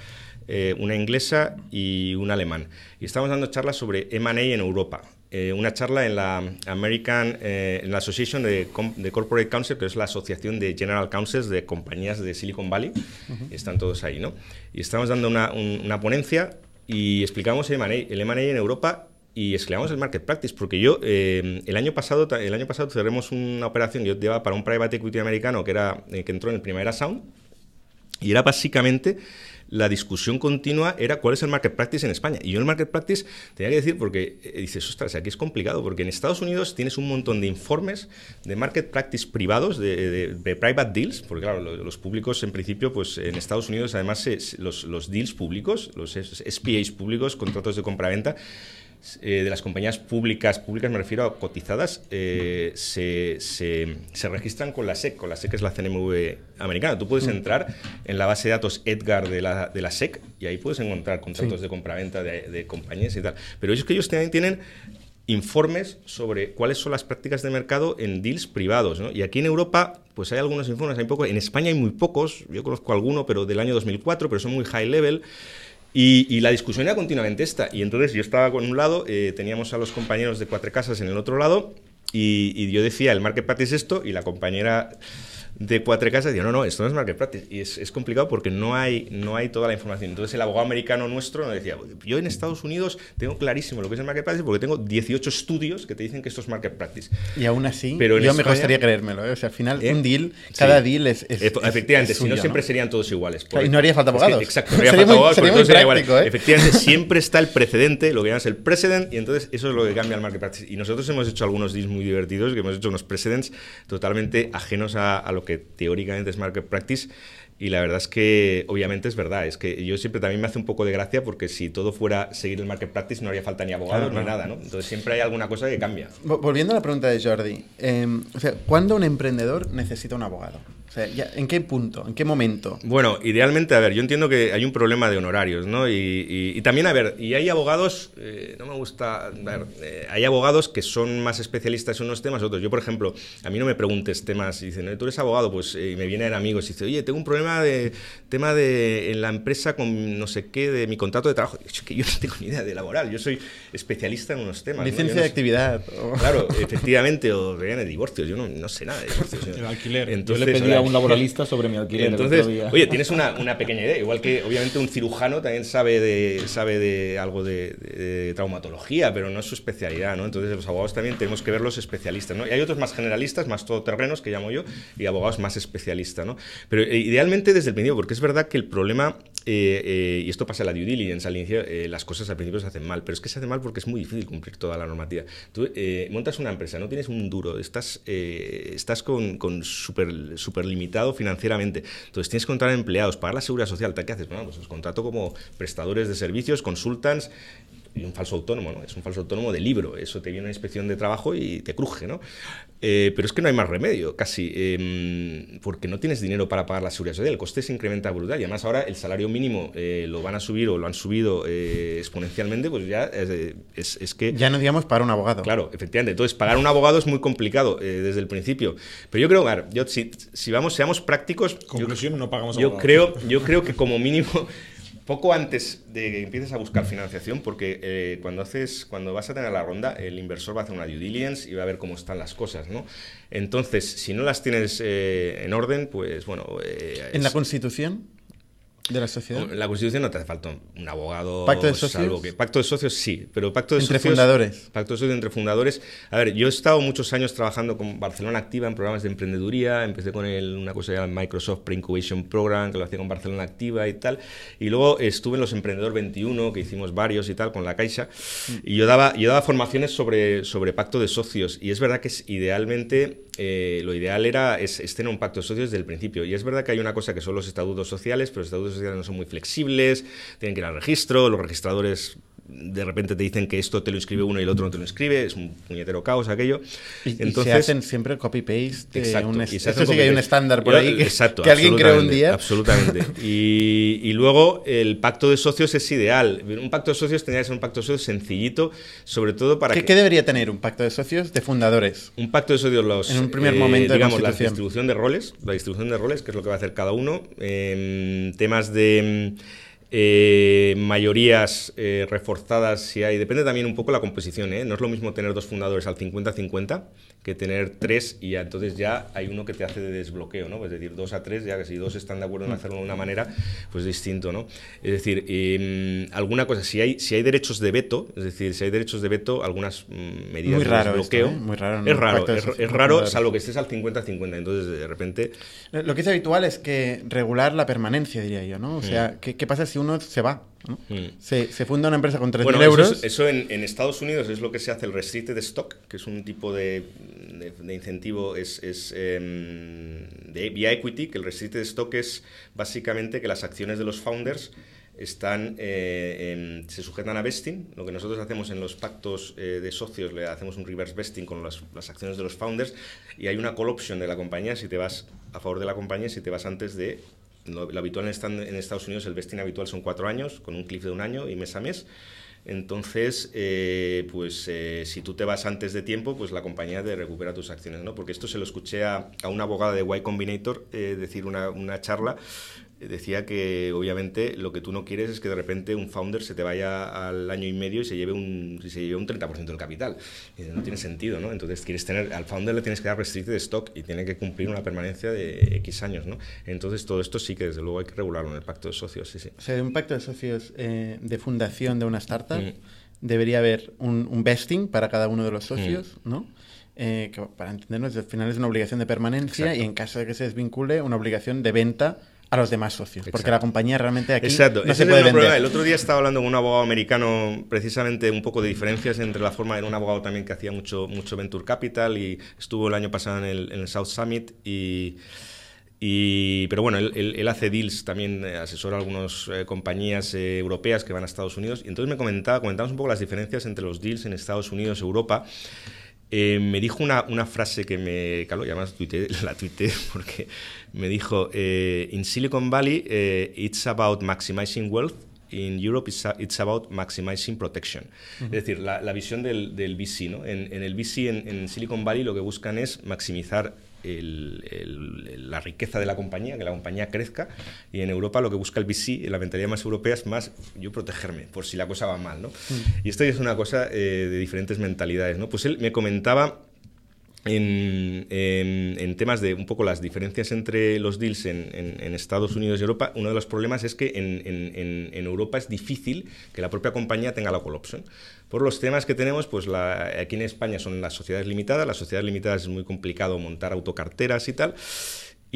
Speaker 3: eh, una inglesa y un alemán. Y estábamos dando charlas sobre M&A en Europa. Eh, una charla en la American, eh, en la Association de, de Corporate Counsel, que es la asociación de General Counsels de compañías de Silicon Valley. Están todos ahí, ¿no? Y estábamos dando una, un- una ponencia y explicamos el M&A en Europa y explicamos el market practice, porque yo eh, el año pasado el año pasado cerramos una operación que yo llevaba para un private equity americano que era eh, que entró en el Primavera Sound y era básicamente la discusión continua era cuál es el market practice en España. Y yo el market practice tenía que decir porque eh, dices, ostras, aquí es complicado, porque en Estados Unidos tienes un montón de informes de market practice privados, de, de- de private deals, porque claro, lo- los públicos en principio, pues en Estados Unidos además se- los, los deals públicos, los SPAs públicos, contratos de compra-venta, eh, de las compañías públicas, públicas me refiero a cotizadas, eh, se, se- se registran con la SEC, con la SEC es la CNMV americana. Tú puedes entrar en la base de datos Edgar de la, de la SEC y ahí puedes encontrar contratos de compraventa de, de compañías y tal. Pero ellos que ellos también tienen informes sobre cuáles son las prácticas de mercado en deals privados. ¿no? Y aquí en Europa, pues hay algunos informes, hay poco. En España hay muy pocos, yo conozco alguno, pero del año 2004, pero son muy high level. Y, la discusión era continuamente esta. Y entonces yo estaba con un lado, eh, teníamos a los compañeros de Cuatro Casas en el otro lado, y, yo decía, el market practice es esto, y la compañera de Cuatro Casas decía, no, no, esto no es market practice. Y es, es complicado porque no hay, no hay toda la información. Entonces el abogado americano nuestro nos decía, yo en Estados Unidos tengo clarísimo lo que es el market practice porque tengo 18 estudios que te dicen que esto es market practice.
Speaker 2: Y aún así,
Speaker 3: Pero
Speaker 2: yo me costaría creérmelo. ¿eh? O sea, al final,
Speaker 3: ¿Eh?
Speaker 2: un deal,
Speaker 3: Sí.
Speaker 2: cada deal es. es-
Speaker 3: Efe-
Speaker 2: es-
Speaker 3: Efectivamente, si no siempre serían todos iguales.
Speaker 2: Claro, y no haría falta
Speaker 3: Es que-
Speaker 2: abogados.
Speaker 3: exacto, no haría
Speaker 2: Sería
Speaker 3: falta
Speaker 2: muy-
Speaker 3: abogados,
Speaker 2: sería
Speaker 3: porque
Speaker 2: muy práctico, ¿eh?
Speaker 3: Efectivamente, siempre está el precedente, lo que llamas el precedent, y entonces eso es lo que cambia el market practice. Y nosotros hemos hecho algunos deals muy divertidos, que hemos hecho unos precedents totalmente ajenos a, a lo que teóricamente es market practice. Y la verdad es que, obviamente, es verdad. Es que yo siempre también me hace un poco de gracia porque si todo fuera seguir el market practice no haría falta ni abogados
Speaker 2: Claro,
Speaker 3: ni nada, ¿no? Entonces siempre hay alguna cosa que cambia.
Speaker 2: Vo- Volviendo a la pregunta de Jordi, eh, o sea, ¿cuándo un emprendedor necesita un abogado? O sea, ya- ¿en qué punto? ¿En qué momento?
Speaker 3: Bueno, idealmente, a ver, yo entiendo que hay un problema de honorarios, ¿no? Y, y- y también, a ver, y hay abogados, eh, no me gusta, a ver, eh, hay abogados que son más especialistas en unos temas, otros. Yo, por ejemplo, a mí no me preguntes temas, y dicen, "Eh, tú eres abogado, pues, eh, y me vienen amigos y dicen, oye, tengo un problema de, tema de, en la empresa con no sé qué, de mi contrato de trabajo. Yo, que yo no tengo ni idea de laboral, yo soy especialista en unos temas.
Speaker 2: Licencia
Speaker 3: no
Speaker 2: de actividad. o-
Speaker 3: Claro, efectivamente, o de divorcios, yo no, no sé nada de divorcios.
Speaker 4: El alquiler.
Speaker 3: Entonces,
Speaker 5: Yo le pedí
Speaker 3: ahora-
Speaker 5: a un laboralista sobre mi alquiler.
Speaker 3: entonces, oye, tienes una, una pequeña idea, igual que obviamente un cirujano también sabe de, sabe de algo de, de traumatología, pero no es su especialidad, ¿no? Entonces los abogados también tenemos que ver los especialistas, ¿no? Y hay otros más generalistas, más todoterrenos, que llamo yo, y abogados más especialistas, ¿no? Pero eh, idealmente desde el principio, porque es verdad que el problema, eh, eh, y esto pasa en la due diligence al inicio, eh, las cosas al principio se hacen mal, pero es que se hacen mal porque es muy difícil cumplir toda la normativa. Tú eh, montas una empresa, no tienes un duro, estás, eh, estás con, con súper súper limitado financieramente, entonces tienes que contratar empleados, pagar la seguridad social, ¿qué haces? Bueno, pues los contrato como prestadores de servicios, consultants, y un falso autónomo, ¿no? Es un falso autónomo de libro. Eso te viene una inspección de trabajo y te cruje, ¿no? Eh, pero es que no hay más remedio, casi, eh, porque no tienes dinero para pagar la seguridad social. El coste se incrementa brutal. Y además ahora el salario mínimo eh, lo van a subir o lo han subido eh, exponencialmente, pues ya es, es- es que...
Speaker 2: Ya no digamos para un abogado.
Speaker 3: Claro, efectivamente. Entonces, pagar un abogado es muy complicado eh, desde el principio. Pero yo creo, ver, yo, si, si vamos, seamos prácticos, yo-
Speaker 4: Conclusión, no pagamos
Speaker 3: yo
Speaker 4: abogado.
Speaker 3: creo, yo creo que como mínimo, poco antes de que empieces a buscar financiación, porque eh, cuando haces, cuando vas a tener la ronda, el inversor va a hacer una due diligence y va a ver cómo están las cosas, ¿no? Entonces, si no las tienes eh, en orden, pues bueno. eh,
Speaker 2: En la Constitución, de la sociedad?
Speaker 3: La Constitución no te hace falta un abogado.
Speaker 2: ¿Pacto de
Speaker 3: salvo
Speaker 2: socios?
Speaker 3: que- pacto de socios sí, pero pacto de
Speaker 2: Entre
Speaker 3: socios.
Speaker 2: fundadores.
Speaker 3: Pacto de socios entre fundadores. A ver, yo he estado muchos años trabajando con Barcelona Activa en programas de emprendeduría. Empecé con el- una cosa llamada Microsoft Pre-Incubation Program, que lo hacía con Barcelona Activa y tal. Y luego estuve en los Emprendedor 21, que hicimos varios y tal, con la Caixa. Y yo daba, yo daba formaciones sobre, sobre pacto de socios. Y es verdad que es idealmente, eh, lo ideal era es, es un pacto de socios desde el principio. Y es verdad que hay una cosa que son los estatutos sociales, pero los estatutos sociales no son muy flexibles, tienen que ir al registro, los registradores de repente te dicen que esto te lo inscribe uno y el otro no te lo inscribe, es un puñetero caos aquello.
Speaker 2: Y, y
Speaker 3: Entonces,
Speaker 2: se hacen siempre copy-paste. de
Speaker 3: Exacto,
Speaker 2: un
Speaker 3: y se
Speaker 2: Esto sí que hay un estándar por ahí que,
Speaker 3: exacto,
Speaker 2: que alguien creó un día.
Speaker 3: Absolutamente. Y, y luego el pacto de socios es ideal. Un pacto de socios tendría que ser un pacto de socios sencillito, sobre todo para
Speaker 2: ¿Qué,
Speaker 3: que...
Speaker 2: qué debería tener un pacto de socios de fundadores?
Speaker 3: Un pacto de socios, los,
Speaker 2: En un primer momento de
Speaker 3: digamos, la
Speaker 2: constitución.
Speaker 3: distribución de roles, la distribución de roles, que es lo que va a hacer cada uno, em, temas de eh, mayorías eh, reforzadas, si hay, depende también un poco la composición, ¿eh? no es lo mismo tener dos fundadores al 50-50 que tener tres y ya, entonces ya hay uno que te hace de desbloqueo, ¿no? Es decir, dos a tres, ya que si dos están de acuerdo en hacerlo de una manera, pues distinto, ¿no? Es decir, em, alguna cosa, si hay, si hay derechos de veto, es decir, si hay derechos de veto, algunas mm, medidas
Speaker 2: Muy
Speaker 3: de
Speaker 2: raro
Speaker 3: desbloqueo,
Speaker 2: esto, ¿eh? Muy raro
Speaker 3: es
Speaker 2: un
Speaker 3: raro,
Speaker 2: de
Speaker 3: es, es raro, salvo que estés al 50-50, entonces de repente...
Speaker 2: Lo que es habitual es que regular la permanencia, diría yo, ¿no? O sea, ¿qué, qué pasa si uno se va? ¿no?
Speaker 3: Mm.
Speaker 2: Se, se funda una empresa con 3.000
Speaker 3: Bueno,
Speaker 2: euros.
Speaker 3: eso, es- eso en, en Estados Unidos es lo que se hace el restricted stock, que es un tipo de, de- de incentivo es, es, em, de vía equity, que el restricted stock es básicamente que las acciones de los founders están eh, em, se sujetan a vesting. Lo que nosotros hacemos en los pactos eh, de socios, le hacemos un reverse vesting con las, las acciones de los founders y hay una call option de la compañía si te vas a favor de la compañía si te vas antes de lo, lo habitual en, en Estados Unidos, el vesting habitual son cuatro años, con un cliff de un año y mes a mes. Entonces, eh, pues eh, si tú te vas antes de tiempo, pues la compañía te recupera tus acciones, ¿no? Porque esto se lo escuché a, a una abogada de Y Combinator eh, decir una, una charla. Decía que obviamente lo que tú no quieres es que de repente un founder se te vaya al año y medio y se lleve un, se lleve un 30% del capital. Y no tiene sentido, ¿no? Entonces quieres tener, al founder le tienes que dar restricted stock y tiene que cumplir una permanencia de X años, ¿no? Entonces todo esto sí que desde luego hay que regularlo en el pacto de socios, sí, sí.
Speaker 2: O sea, un pacto de socios eh, de fundación de una startup
Speaker 3: Mm.
Speaker 2: debería haber un, un vesting para cada uno de los socios,
Speaker 3: Mm.
Speaker 2: ¿no? Eh, que para entendernos, al final es una obligación de permanencia
Speaker 3: Exacto.
Speaker 2: y en caso de que se desvincule, una obligación de venta a los demás socios. Porque
Speaker 3: Exacto.
Speaker 2: la compañía realmente aquí
Speaker 3: Exacto,
Speaker 2: no
Speaker 3: ese
Speaker 2: se puede
Speaker 3: el problema.
Speaker 2: vender.
Speaker 3: El otro día estaba hablando con un abogado americano precisamente un poco de diferencias entre la forma, era un abogado también que hacía mucho, mucho Venture Capital y estuvo el año pasado en el, en el South Summit y... y- pero bueno, él, él- él hace deals, también eh, asesora a algunas eh, compañías eh, europeas que van a Estados Unidos. Y entonces me comentaba, comentamos un poco las diferencias entre los deals en Estados Unidos y Europa. Eh, me dijo una, una frase que me caló, y además tuiteé- la tuiteé porque me dijo, eh, in Silicon Valley eh, it's about maximizing wealth, in Europe it's, a- it's about maximizing protection. Es decir, la, la visión del, del VC, ¿no? En, en el VC en, en Silicon Valley lo que buscan es maximizar el- el- la riqueza de la compañía, que la compañía crezca, y en Europa lo que busca el VC, la mentalidad más europea, es más yo protegerme, por si la cosa va mal, ¿no? Y esto es una cosa eh, de diferentes mentalidades, ¿no? Pues él me comentaba en, en- en temas de un poco las diferencias entre los deals en, en- Estados Unidos y Europa, uno de los problemas es que en Europa es difícil que la propia compañía tenga la call option. Por los temas que tenemos, pues la- aquí en España son las sociedades limitadas, las sociedades limitadas es muy complicado montar autocarteras y tal.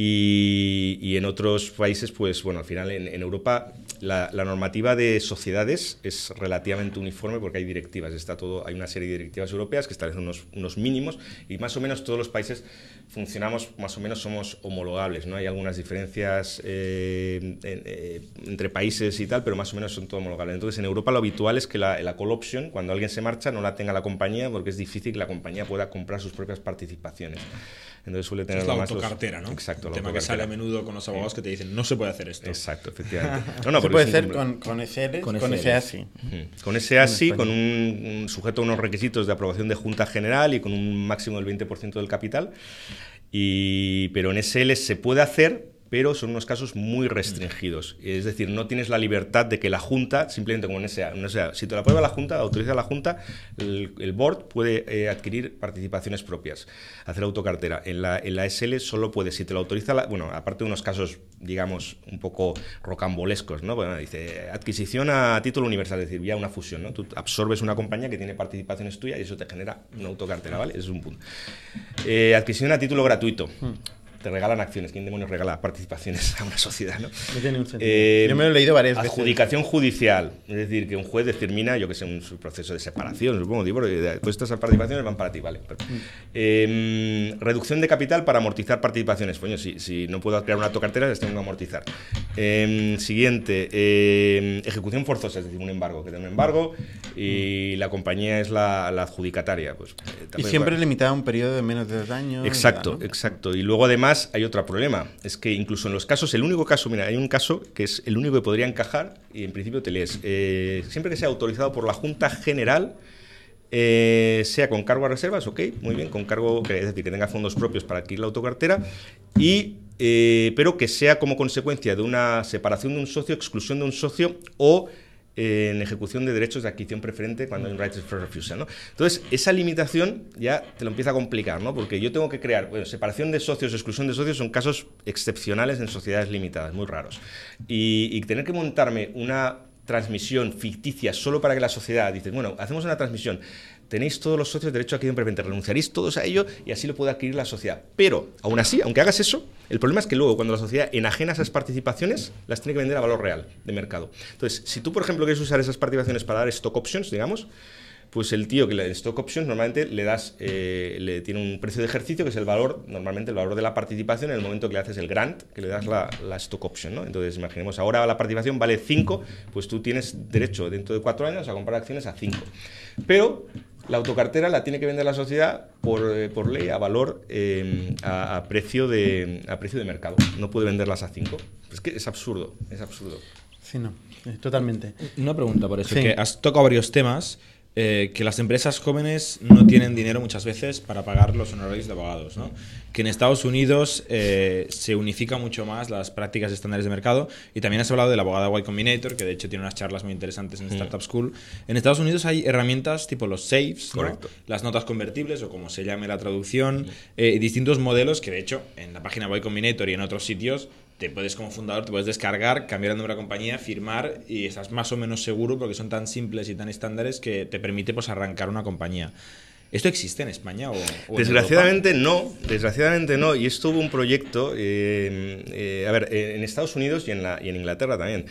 Speaker 3: Y, y en otros países, pues bueno, al final en, en Europa la, la normativa de sociedades es relativamente uniforme porque hay directivas, está todo, hay una serie de directivas europeas que establecen unos, unos mínimos y más o menos todos los países funcionamos, más o menos somos homologables, ¿no? Hay algunas diferencias eh, en- eh, entre países y tal, pero más o menos son todos homologables. Entonces en Europa lo habitual es que la, la call option, cuando alguien se marcha, no la tenga la compañía porque es difícil que la compañía pueda comprar sus propias participaciones. Entonces suele tener
Speaker 4: Es la
Speaker 3: más los-
Speaker 4: autocartera, ¿no?
Speaker 3: Exacto,
Speaker 4: El
Speaker 3: la
Speaker 4: tema que sale a menudo con los abogados que te dicen, no se puede hacer esto.
Speaker 3: Exacto, efectivamente. No, no,
Speaker 2: se puede hacer con, con SL, con,
Speaker 5: Con.
Speaker 2: ASI.
Speaker 3: Ujú. Con ese ASI,
Speaker 2: España.
Speaker 3: con un, un sujeto a unos requisitos de aprobación de Junta General y con un máximo del 20% del capital. Y, pero en SL se puede hacer, pero son unos casos muy restringidos. Es decir, no tienes la libertad de que la Junta, simplemente como en SA, no sea, si te la aprueba la Junta, autoriza la Junta, el, board puede eh, adquirir participaciones propias, hacer autocartera. En la, en la SL solo puede, si te lo autoriza, la, bueno, aparte de unos casos, digamos, un poco rocambolescos, ¿no? Bueno, dice, adquisición a título universal, es decir, ya una fusión, ¿no? Tú absorbes una compañía que tiene participaciones tuyas y eso te genera una autocartera, ¿vale? Ese es un punto. Eh, adquisición a título gratuito. Te regalan acciones. ¿Quién demonios regala participaciones a una sociedad? No,
Speaker 2: no tiene un sentido. Eh, yo me lo he leído varias
Speaker 3: veces. Adjudicación judicial. Es decir, que un juez determina, yo que sé, un proceso de separación, supongo. Digo, todas estas participaciones van para ti, ¿vale? Mm. Em, reducción de capital para amortizar participaciones. Coño, si, si no puedo crear una autocartera, les tengo que amortizar. Em, siguiente, em, ejecución forzosa, es decir, un embargo. Que tengo un embargo y la compañía es la, adjudicataria. Pues,
Speaker 2: eh, y siempre limitado a un periodo de menos de dos años.
Speaker 3: Exacto, exacto. Y luego además hay otro problema, es que incluso en los casos, el único caso, mira, hay un caso que es el único que podría encajar y en principio te lees, eh, siempre que sea autorizado por la Junta General, eh, sea con cargo a reservas, ok, muy bien, con cargo, es decir, que tenga fondos propios para adquirir la autocartera, y, eh, pero que sea como consecuencia de una separación de un socio, exclusión de un socio o en ejecución de derechos de adquisición preferente cuando hay un right of refusal. ¿no? Entonces, esa limitación ya te lo empieza a complicar, ¿no? porque yo tengo que crear, bueno, separación de socios, exclusión de socios son casos excepcionales en sociedades limitadas, muy raros. Y, y tener que montarme una transmisión ficticia solo para que la sociedad dice, bueno, hacemos una transmisión, tenéis todos los socios derecho a adquisición preferente, renunciaréis todos a ello y así lo puede adquirir la sociedad. Pero, aún así, aunque hagas eso, el problema es que luego cuando la sociedad enajena esas participaciones, las tiene que vender a valor real de mercado. Entonces, si tú, por ejemplo, quieres usar esas participaciones para dar stock options, digamos, pues el tío que le da stock options normalmente le das, eh, le tiene un precio de ejercicio que es el valor, normalmente el valor de la participación en el momento que le haces el grant, que le das la, stock option, ¿no? Entonces, imaginemos, ahora la participación vale 5, pues tú tienes derecho dentro de 4 años a comprar acciones a 5. Pero la autocartera la tiene que vender la sociedad por, eh, ley a valor, eh, a, precio de, a precio de mercado. No puede venderlas a 5. Es que es absurdo, es absurdo.
Speaker 2: Sí, no, totalmente.
Speaker 4: Una pregunta por eso, que has tocado varios temas eh, que las empresas jóvenes no tienen dinero muchas veces para pagar los honorarios de abogados, ¿no? Que en Estados Unidos eh, se unifica mucho más las prácticas estándares de mercado y también has hablado de la abogada Y Combinator, que de hecho tiene unas charlas muy interesantes en mm. Startup School. En Estados Unidos hay herramientas tipo los safes, las notas convertibles o como se llame la traducción, mm. eh, distintos modelos que de hecho en la página Y Combinator y en otros sitios te puedes como fundador, te puedes descargar, cambiar el nombre de la compañía, firmar y estás más o menos seguro porque son tan simples y tan estándares que te permite pues arrancar una compañía. ¿Esto existe en España o,
Speaker 3: Desgraciadamente no, desgraciadamente no. Y esto hubo un proyecto, eh, eh, a ver, en Estados Unidos y en, y en Inglaterra también.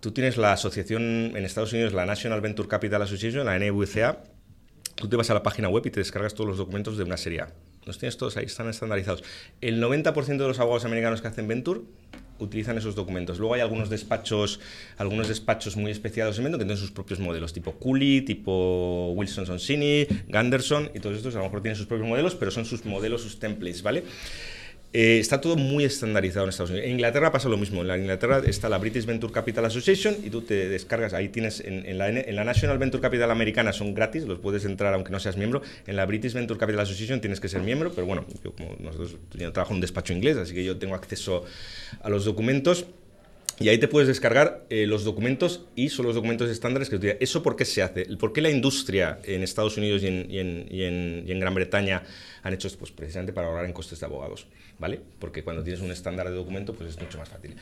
Speaker 3: Tú tienes la asociación en Estados Unidos, la National Venture Capital Association, la NVCA. Tú te vas a la página web y te descargas todos los documentos de una serie. Los tienes todos ahí, están estandarizados. El 90% de los abogados americanos que hacen Venture utilizan esos documentos. Luego hay algunos despachos, algunos despachos muy especializados en Venture que tienen sus propios modelos, tipo Cooley, tipo Wilson Sonsini, Ganderson, y todos estos a lo mejor tienen sus propios modelos, pero son sus modelos, sus templates, ¿vale? Eh, está todo muy estandarizado en Estados Unidos. En Inglaterra pasa lo mismo. En la Inglaterra está la British Venture Capital Association y tú te descargas, ahí tienes, en, la, en, la, National Venture Capital americana son gratis, los puedes entrar aunque no seas miembro. En la British Venture Capital Association tienes que ser miembro, pero bueno, yo como nosotros yo trabajo en un despacho inglés, así que yo tengo acceso a los documentos. Y ahí te puedes descargar eh, los documentos y son los documentos estándares que utilizan. ¿Eso por qué se hace? ¿Por qué la industria en Estados Unidos y en, y en, y en, y en Gran Bretaña han hecho esto? Pues precisamente para ahorrar en costes de abogados. ¿vale? Porque cuando tienes un estándar de documento, pues es mucho más fácil.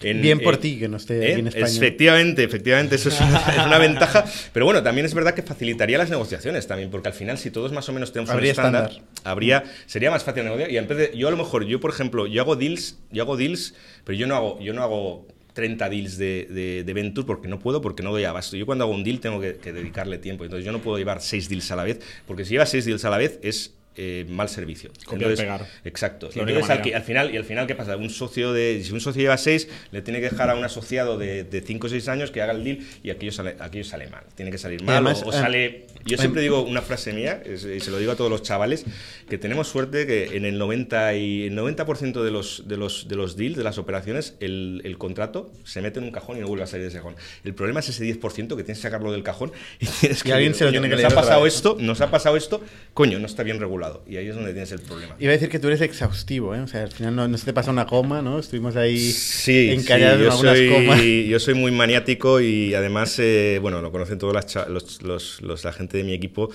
Speaker 2: Bien por ti que no esté en España.
Speaker 3: Efectivamente, efectivamente, eso es una, ventaja. Pero bueno, también es verdad que facilitaría las negociaciones también, porque al final, si todos más o menos tenemos un estándar, habría, sería más fácil negociar. Y en vez de, yo a lo mejor, yo por ejemplo, yo hago deals, yo hago deals, pero yo no hago, yo no hago 30 deals de, de, Venture porque no puedo, porque no doy abasto. Yo cuando hago un deal tengo que, dedicarle tiempo. Entonces yo no puedo llevar 6 deals a la vez, porque si llevas 6 deals a la vez es eh, mal servicio.
Speaker 4: Entonces, pegar.
Speaker 3: Exacto. Entonces, al, al, final, y al final, ¿qué pasa? Un socio de, si un socio lleva seis, le tiene que dejar a un asociado de 5 o 6 años que haga el deal y aquello sale, aquello sale mal. Tiene que salir mal o, eh, sale... Yo siempre digo una frase mía, y se lo digo a todos los chavales, que tenemos suerte que en el 90%, y, el 90 de, los, de, los, de los deals, de las operaciones, el, el, contrato se mete en un cajón y no vuelve a salir de ese cajón. El problema es ese 10% que tienes que sacarlo del cajón y tienes que...
Speaker 2: alguien se lo tiene que
Speaker 3: Nos ha pasado esto, nos ha pasado esto, coño, no está bien regulado lado. Y ahí es donde tienes el problema.
Speaker 2: Iba a decir que tú eres exhaustivo, ¿eh? O sea, al final no, no se te pasa una coma, ¿no? Estuvimos ahí
Speaker 3: Sí,
Speaker 2: encallados
Speaker 3: sí,
Speaker 2: en algunas
Speaker 3: soy,
Speaker 2: comas.
Speaker 3: yo soy muy maniático y además, eh, bueno, lo conocen todos los, los- los- la gente de mi equipo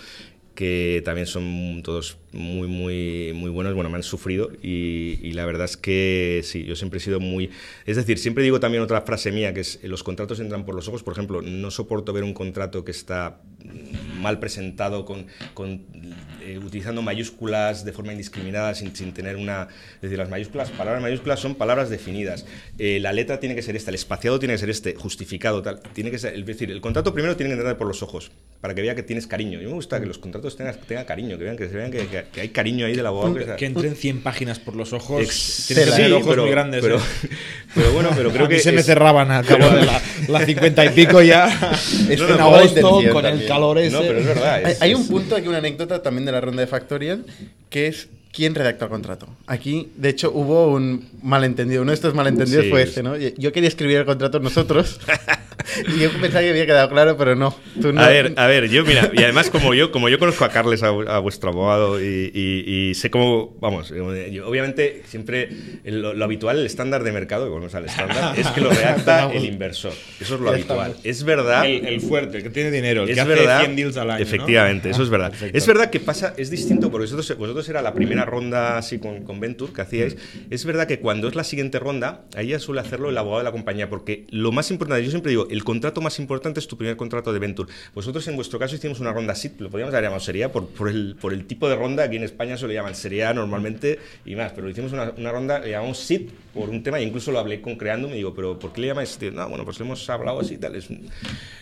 Speaker 3: que también son todos muy, muy, muy buenos, bueno, me han sufrido y, y la verdad es que sí, yo siempre he sido muy... Es decir, siempre digo también otra frase mía, que es, los contratos entran por los ojos, por ejemplo, no soporto ver un contrato que está mal presentado, con, con, eh, utilizando mayúsculas de forma indiscriminada, sin, sin tener una... Es decir, las mayúsculas, palabras mayúsculas son palabras definidas. Eh, la letra tiene que ser esta, el espaciado tiene que ser este, justificado, tal. Tiene que ser, es decir, el contrato primero tiene que entrar por los ojos, para que vea que tienes cariño. Mí me gusta que los contratos tengan, tengan cariño, que vean que, se vean que, que- que hay cariño ahí del abogado. que-
Speaker 4: Que entren 100 páginas por los ojos.
Speaker 3: Ex-
Speaker 4: Tienes que
Speaker 2: sí,
Speaker 4: ojos
Speaker 3: pero,
Speaker 4: muy grandes.
Speaker 3: Pero,
Speaker 4: ¿eh?
Speaker 3: pero bueno, pero creo
Speaker 4: a mí
Speaker 3: que
Speaker 4: se me cerraban al cabo de la, la 50 y pico ya.
Speaker 2: Es
Speaker 3: no,
Speaker 2: en
Speaker 3: no,
Speaker 2: agosto,
Speaker 5: Agosto, con
Speaker 2: también.
Speaker 5: el calor ese.
Speaker 3: No, pero es verdad.
Speaker 2: Hay,
Speaker 3: es-
Speaker 2: hay un punto aquí, una anécdota también de la ronda de Factorial, que es quién redactó el contrato. Aquí, de hecho, hubo un malentendido. Uno de estos malentendidos
Speaker 3: Sí.
Speaker 2: fue este, ¿no? Yo quería escribir el contrato nosotros. y yo pensaba que había quedado claro, pero no. Tú no.
Speaker 3: A ver, a ver, yo mira, y además como yo, como yo conozco a Carles, a, a vuestro abogado, y, y- y sé cómo, vamos, yo- obviamente siempre lo, lo habitual, el estándar de mercado, que volvemos al estándar, es que lo redacta el inversor. Eso es lo habitual. Es verdad.
Speaker 4: El, el fuerte, el que tiene dinero, el
Speaker 3: es
Speaker 4: que hace
Speaker 3: verdad,
Speaker 4: 100 deals al año. ¿no?
Speaker 3: Efectivamente, eso es verdad.
Speaker 4: Perfecto.
Speaker 3: Es verdad que pasa, es distinto, porque vosotros, vosotros era la primera ronda así con, con Venture que hacíais. Es verdad que cuando es la siguiente ronda, ahí ya suele hacerlo el abogado de la compañía, porque lo más importante, yo siempre digo, el contrato más importante es tu primer contrato de Venture. Vosotros en vuestro caso hicimos una ronda SIT, lo podríamos haber llamado Serie A por, por, el, por el tipo de ronda, aquí en España se le llaman Serie A normalmente y más, pero hicimos una, una ronda, le llamamos SIT por un tema, e incluso lo hablé con Creando, me digo, pero ¿por qué le llamáis? No, bueno, pues le hemos hablado así tal, es,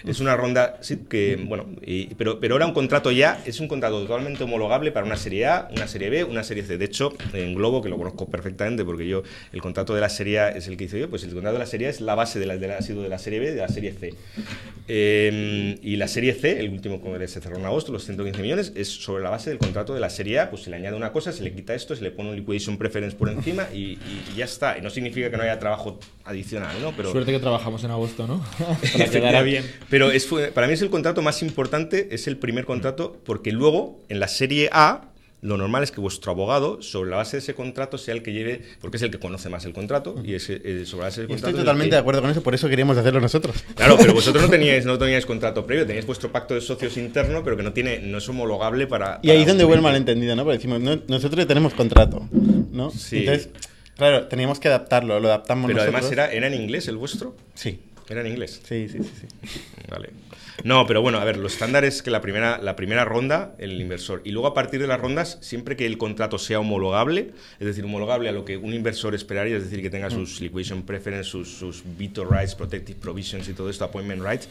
Speaker 3: es una ronda SIT que, bueno, y- pero, pero era un contrato ya, es un contrato totalmente homologable para una Serie A, una Serie B, una Serie C. De hecho, en Globo, que lo conozco perfectamente, porque yo, el contrato de la Serie A es el que hice yo, pues el contrato de la Serie A es la base de la, de la- ha sido de la Serie B, de la Serie C. Eh, y la Serie C, el último que se cerró en agosto, los 115 millones, es sobre la base del contrato de la Serie A, pues se le añade una cosa, se le quita esto, se le pone un liquidation preference por encima y, ya está. Y no significa que no haya trabajo adicional, ¿no? Pero,
Speaker 5: Suerte que trabajamos en agosto, ¿no? Para quedar bien.
Speaker 3: Pero es, para mí es el contrato más importante, es el primer contrato, porque luego en la serie A lo normal es que vuestro abogado, sobre la base de ese contrato, sea el que lleve, porque es el que conoce más el contrato, y ese, eh, sobre la base del contrato.
Speaker 2: Estoy totalmente
Speaker 3: que-
Speaker 2: de acuerdo con eso, por eso queríamos hacerlo nosotros.
Speaker 3: Claro, pero vosotros no teníais, no teníais contrato previo, teníais vuestro pacto de socios interno, pero que no tiene, no es homologable para.
Speaker 2: Y ahí es donde hubo el malentendido, ¿no? Porque decimos, no, nosotros ya tenemos contrato, ¿no?
Speaker 3: Sí.
Speaker 2: Entonces, claro, teníamos que adaptarlo, lo adaptamos
Speaker 3: Pero
Speaker 2: nosotros.
Speaker 3: además era, era en inglés el vuestro.
Speaker 2: Sí,
Speaker 3: Era en inglés.
Speaker 2: sí, sí, sí. sí.
Speaker 3: Vale. No, pero bueno, a ver, lo estándar es que la primera, la primera ronda, el inversor. Y luego a partir de las rondas, siempre que el contrato sea homologable, es decir, homologable a lo que un inversor esperaría, es decir, que tenga sus liquidation preference, sus, sus veto rights, protective provisions y todo esto, appointment rights,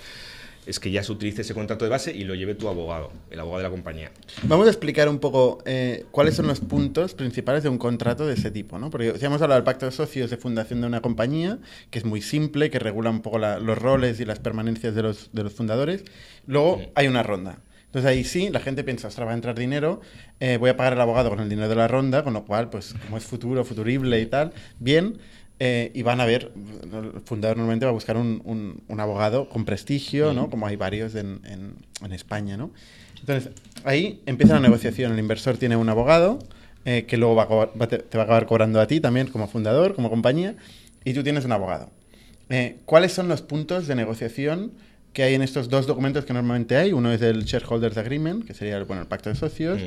Speaker 3: es que ya se utilice ese contrato de base y lo lleve tu abogado, el abogado de la compañía.
Speaker 2: Vamos a explicar un poco eh, cuáles son los puntos principales de un contrato de ese tipo, ¿no? Porque si hemos hablado del pacto de socios de fundación de una compañía, que es muy simple, que regula un poco la- los roles y las permanencias de los, de los fundadores. Luego hay una ronda. Entonces ahí sí, la gente piensa, ostras, va a entrar dinero, eh, voy a pagar al abogado con el dinero de la ronda, con lo cual, pues como es futuro, futurible y tal, bien, eh, y van a ver, el fundador normalmente va a buscar un, un- un abogado con prestigio, ¿no? Como hay varios en, en- en España, ¿no? Entonces, ahí empieza la negociación. El inversor tiene un abogado eh, que luego va a va- te, te va a acabar cobrando a ti también como fundador, como compañía, y tú tienes un abogado. Eh, ¿Cuáles son los puntos de negociación que hay en estos dos documentos que normalmente hay? Uno es el Shareholders Agreement, que sería el, bueno, el pacto de socios,
Speaker 3: Mm.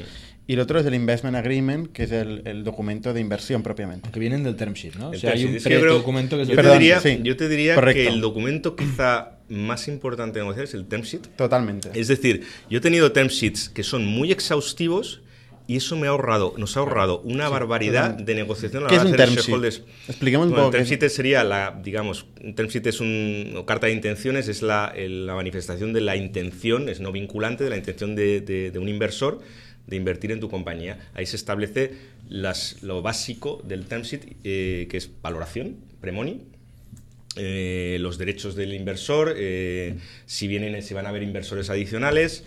Speaker 2: y el otro es el Investment Agreement, que es el, el documento de inversión propiamente.
Speaker 5: Que vienen del term sheet, ¿no? O
Speaker 3: El
Speaker 5: sea, hay
Speaker 3: term
Speaker 5: un documento que es
Speaker 3: yo
Speaker 5: el
Speaker 3: te diría,
Speaker 2: sí.
Speaker 3: yo te diría
Speaker 2: Correcto.
Speaker 3: que el documento quizá más importante de negociar es el term sheet.
Speaker 2: Totalmente.
Speaker 3: Es decir, yo he tenido term sheets que son muy exhaustivos y eso me ha ahorrado, nos ha ahorrado una barbaridad de negociación a la
Speaker 2: ¿Qué es
Speaker 3: hora de hacer shareholders.
Speaker 2: Expliquemos un
Speaker 3: Bueno,
Speaker 2: poco
Speaker 3: el term sheet sería la, digamos, un term sheet es un, o carta de intenciones, es la, el- la manifestación de la intención, es no vinculante, de la intención de, de- de un inversor de invertir en tu compañía. Ahí se establece las, lo básico del term sheet, eh, que es valoración, premoni, eh, los derechos del inversor, eh, si, vienen, si van a haber inversores adicionales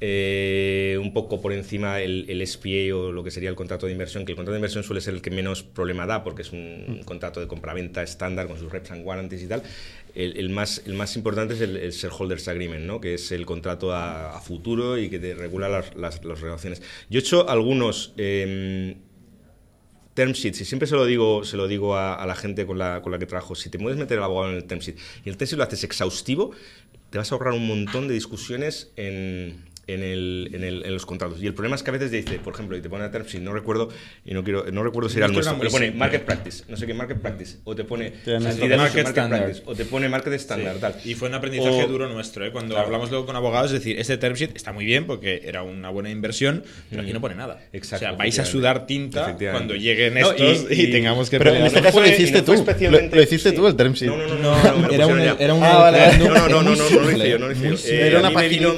Speaker 3: eh, un poco por encima el, el SPA o lo que sería el contrato de inversión, que el contrato de inversión suele ser el que menos problema da porque es un, contrato de compraventa estándar con sus reps and warranties y tal. El, el más, el más importante es el, el shareholders agreement, ¿no? que es el contrato a, a futuro y que te regula las, las, las relaciones. Yo he hecho algunos... em, term sheets, y siempre se lo digo, se lo digo a, a la gente con la, con la que trabajo, si te puedes meter al abogado en el term sheet y el term sheet lo haces exhaustivo, te vas a ahorrar un montón de discusiones en, en, el, en, el- en los contratos. Y el problema es que a veces te dice, por ejemplo, y te pone a term sheet, no recuerdo, y no quiero, no recuerdo si era el nuestro, pero pone market practice, no sé qué market practice, o te pone
Speaker 4: market
Speaker 3: eso,
Speaker 4: standard.
Speaker 3: practice, o te pone market standard, tal.
Speaker 4: Y fue un aprendizaje
Speaker 3: O-
Speaker 4: duro nuestro, ¿eh? Cuando
Speaker 3: Claro.
Speaker 4: hablamos luego con abogados, es decir, este term sheet está muy bien porque era una buena inversión, pero aquí no pone nada.
Speaker 3: Exacto,
Speaker 4: o sea, vais a sudar tinta cuando lleguen
Speaker 3: No,
Speaker 4: estos y,
Speaker 3: y- y-
Speaker 4: tengamos que
Speaker 2: Pero en este
Speaker 3: no
Speaker 2: caso lo
Speaker 3: fue-
Speaker 2: hiciste
Speaker 3: no fue
Speaker 2: tú. Lo, lo hiciste
Speaker 3: sí.
Speaker 2: tú, el term sheet.
Speaker 3: No, no, no, no,
Speaker 4: No,
Speaker 3: no, lo
Speaker 4: era un, era un
Speaker 2: Ah, vale.
Speaker 3: No, no, no, no, no, no, no lo hice yo, no lo hice yo. Eh,
Speaker 2: Era una
Speaker 3: me vino,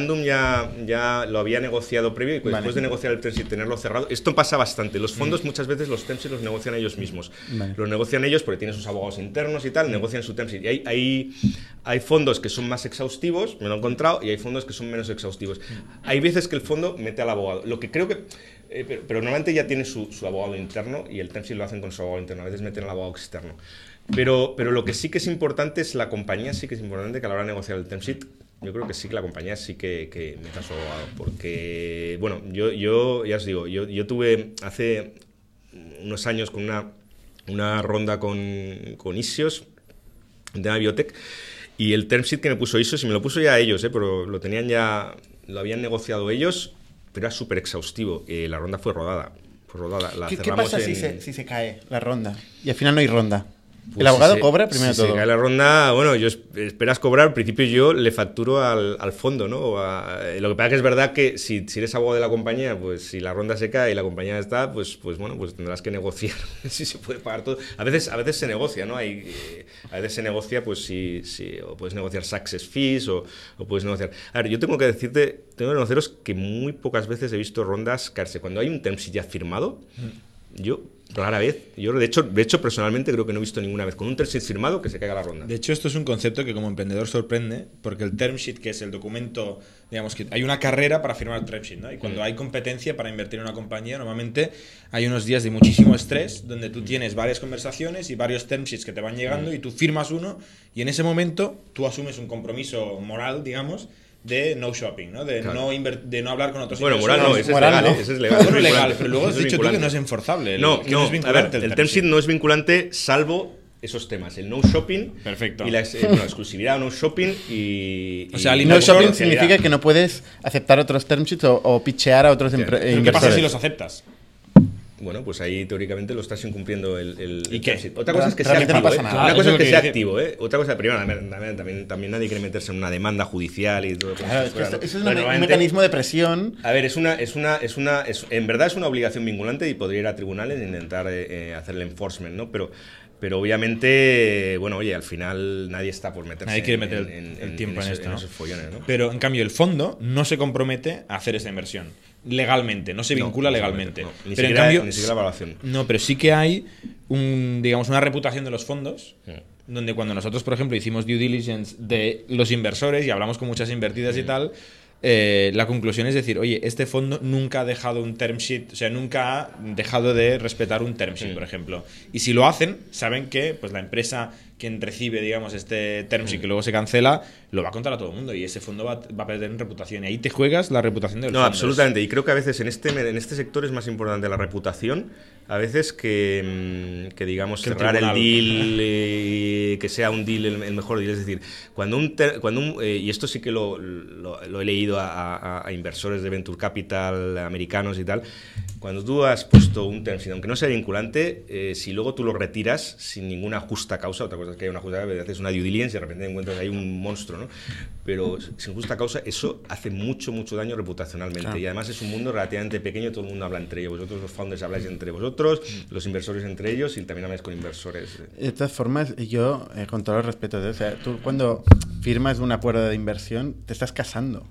Speaker 3: vino ya, ya, lo había negociado previo y después
Speaker 2: Vale.
Speaker 3: de negociar el term sheet, tenerlo cerrado. Esto pasa bastante. Los fondos muchas veces los term sheets los negocian ellos mismos.
Speaker 2: Vale.
Speaker 3: Los negocian ellos porque tienen sus abogados internos y tal, negocian su term sheet. Y hay, hay, hay fondos que son más exhaustivos, me lo he encontrado, y hay fondos que son menos exhaustivos. Hay veces que el fondo mete al abogado. Lo que creo que... eh, pero, pero normalmente ya tiene su, su abogado interno y el term sheet lo hacen con su abogado interno. A veces meten al abogado externo. Pero, pero lo que sí que es importante es la compañía, sí que es importante que a la hora de negociar el term sheet, yo creo que sí que la compañía sí que, que su abogado. Porque, bueno, yo, yo ya os digo, yo, yo tuve hace unos años con una, una ronda con, con Isios, de biotech, y el term sheet que me puso Isios, y me lo puso ya ellos, ¿eh? pero lo tenían ya, lo habían negociado ellos, pero era súper exhaustivo. Eh, la ronda fue rodada. Fue rodada. La
Speaker 2: ¿Qué, qué pasa si
Speaker 3: en-
Speaker 2: se, si se cae la ronda? Y al final no hay ronda.
Speaker 3: Pues
Speaker 2: el abogado
Speaker 3: si
Speaker 2: cobra primero
Speaker 3: si
Speaker 2: todo.
Speaker 3: Se cae la ronda, bueno, yo es- esperas cobrar, al principio yo le facturo al, al fondo, ¿no? A- lo que pasa que es verdad que si, si eres abogado de la compañía, pues si la ronda se cae y la compañía está, pues, pues bueno, pues tendrás que negociar si se puede pagar todo. A veces, a veces se negocia, ¿no? Hay, eh, a veces se negocia, pues si, si o puedes negociar success fees o, o puedes negociar. A ver, yo tengo que decirte, tengo que conoceros que muy pocas veces he visto rondas caerse. Cuando hay un term sheet ya firmado, yo rara vez, yo de hecho, de hecho personalmente creo que no he visto ninguna vez con un term sheet firmado que se caiga la ronda.
Speaker 4: De hecho, esto es un concepto que como emprendedor sorprende, porque el term sheet, que es el documento, digamos que hay una carrera para firmar el term sheet, ¿no? Y cuando
Speaker 3: Mm.
Speaker 4: hay competencia para invertir en una compañía, normalmente hay unos días de muchísimo estrés, donde tú tienes varias conversaciones y varios term sheets que te van
Speaker 3: Mm.
Speaker 4: llegando y tú firmas uno y en ese momento tú asumes un compromiso moral, digamos, de no shopping, ¿no? De,
Speaker 3: Claro.
Speaker 4: no, inver- de no hablar con otros
Speaker 3: Bueno, moral no, ese es legal,
Speaker 2: no.
Speaker 3: ¿eh? ese es legal.
Speaker 4: Bueno,
Speaker 3: es
Speaker 4: legal,
Speaker 3: vinculante,
Speaker 4: pero luego has dicho tú que no es enforzable. el-
Speaker 3: No, no,
Speaker 4: es
Speaker 3: a ver, el term sheet no es vinculante salvo esos temas, el no shopping
Speaker 4: Perfecto.
Speaker 3: y la eh, bueno, exclusividad no shopping y...
Speaker 4: O sea,
Speaker 3: y
Speaker 4: al
Speaker 2: No shopping significa que no puedes aceptar otros term sheets o, o pitchear a otros
Speaker 3: ¿Pero
Speaker 4: ¿Qué pasa si los aceptas?
Speaker 3: Bueno, pues ahí teóricamente lo estás incumpliendo el, el,
Speaker 4: ¿Y qué?
Speaker 3: Otra cosa es que sea
Speaker 2: no
Speaker 3: activo,
Speaker 2: pasa
Speaker 3: ¿eh? Una cosa es que
Speaker 4: es
Speaker 3: sea
Speaker 4: que
Speaker 3: activo, ¿eh? Otra cosa, primero, también, también, nadie quiere meterse en una demanda judicial y todo.
Speaker 2: Claro, es que esto- eso es
Speaker 3: bueno,
Speaker 2: un, mecanismo de presión.
Speaker 3: A ver, es una, es una, es una, es- en verdad es una obligación vinculante y podría ir a tribunales e intentar eh, eh, hacer el enforcement, ¿no? Pero, pero obviamente, bueno, oye, al final nadie está por meterse.
Speaker 4: Nadie quiere
Speaker 3: en-
Speaker 4: meter el-
Speaker 3: en,
Speaker 4: el tiempo en esto, ¿no?
Speaker 3: esos follones, ¿no?
Speaker 4: Pero en cambio el fondo no se compromete a hacer esta inversión legalmente, no se vincula
Speaker 3: no
Speaker 4: legalmente.
Speaker 3: no. Ni
Speaker 4: Pero en
Speaker 3: siquiera-
Speaker 4: cambio
Speaker 3: ni siquiera la evaluación.
Speaker 4: No, pero sí que hay un digamos una reputación de los fondos
Speaker 3: Mm.
Speaker 4: donde cuando nosotros, por ejemplo, hicimos due diligence de los inversores y hablamos con muchas invertidas
Speaker 3: Mm.
Speaker 4: y tal, eh, la conclusión es decir, oye, este fondo nunca ha dejado un term sheet, o sea, nunca ha dejado de respetar un term sheet, por ejemplo. Y si lo hacen, saben que pues la empresa quien recibe, digamos, este term
Speaker 3: Mm.
Speaker 4: sheet que luego se cancela, lo va a contar a todo el mundo y ese fondo va, va a perder en reputación. Y ahí te juegas la reputación del
Speaker 3: No, absolutamente. Y creo que a veces en este, en este sector es más importante la reputación, a veces que, mm, que digamos,
Speaker 4: Que el
Speaker 3: cerrar el
Speaker 4: tribunal.
Speaker 3: deal, eh, que sea un deal el, el mejor deal. Es decir, cuando un. ter- cuando un eh, y esto sí que lo, lo- lo he leído a, a- a inversores de Venture Capital americanos y tal, cuando tú has puesto un term sheet, aunque no sea vinculante, eh, si luego tú lo retiras sin ninguna justa causa, otra cosa es que hay una justa causa, haces una due diligence y de repente encuentras hay un monstruo, ¿no? Pero sin justa causa, eso hace mucho, mucho daño reputacionalmente.
Speaker 2: Claro.
Speaker 3: Y además es un mundo relativamente pequeño, todo el mundo habla entre ellos. Vosotros, los founders, habláis entre vosotros, los inversores entre ellos y también habláis con inversores.
Speaker 2: De todas formas, yo, eh, con todo el respeto, o sea, tú cuando firmas un acuerdo de inversión, te estás casando.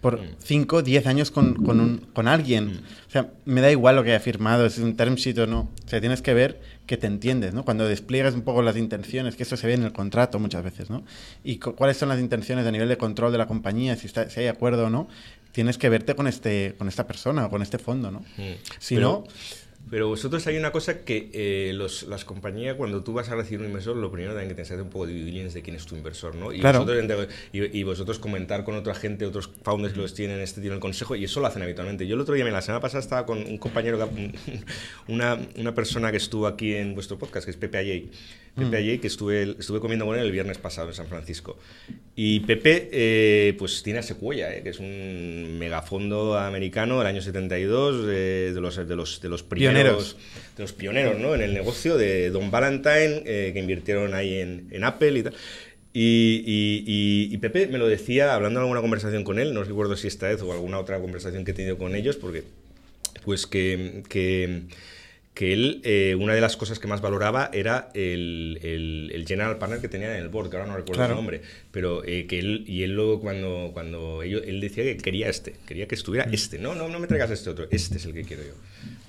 Speaker 2: Por
Speaker 3: Mm.
Speaker 2: 5, 10 años con, con, un- con alguien. O sea, me da igual lo que haya firmado, si es un term sheet o no. O sea, tienes que ver que te entiendes, ¿no? Cuando despliegas un poco las intenciones, que eso se ve en el contrato muchas veces, ¿no? Y cu- cuáles son las intenciones a nivel de control de la compañía, si, está, si hay acuerdo o no, tienes que verte con, este, con esta persona o con este fondo, ¿no?
Speaker 3: Mm.
Speaker 2: Si
Speaker 3: Pero-
Speaker 2: no,
Speaker 3: Pero vosotros hay una cosa que eh, los, las compañías, cuando tú vas a recibir un inversor, lo primero también que tienes que hacer un poco de diligence de quién es tu inversor, ¿no? Y,
Speaker 2: Claro.
Speaker 3: vosotros, y, y vosotros comentar con otra gente, otros founders que los tienen, este tiene el consejo, y eso lo hacen habitualmente. Yo el otro día, la semana pasada, estaba con un compañero, una, una persona que estuvo aquí en vuestro podcast, que es Pepe Ayey. Pepe Ayey, que estuve, estuve comiendo con él el viernes pasado en San Francisco. Y Pepe, eh, pues tiene a Sequoia, eh, que es un megafondo americano del año 72, eh, de, los, de, los, de los primeros De los pioneros ¿no? en el negocio de Don Valentine, eh, que invirtieron ahí en, Apple y tal. Y Pepe me lo decía hablando en alguna conversación con él, no recuerdo si esta vez o alguna otra conversación que he tenido con ellos, porque pues que, que, que él, eh, una de las cosas que más valoraba era el, el- el general partner que tenía en el board, que ahora no recuerdo
Speaker 2: Claro.
Speaker 3: el nombre, pero eh, que él, y él luego cuando, cuando ello- él decía que quería este, quería que estuviera este, no, no, no me traigas este otro, este es el que quiero yo.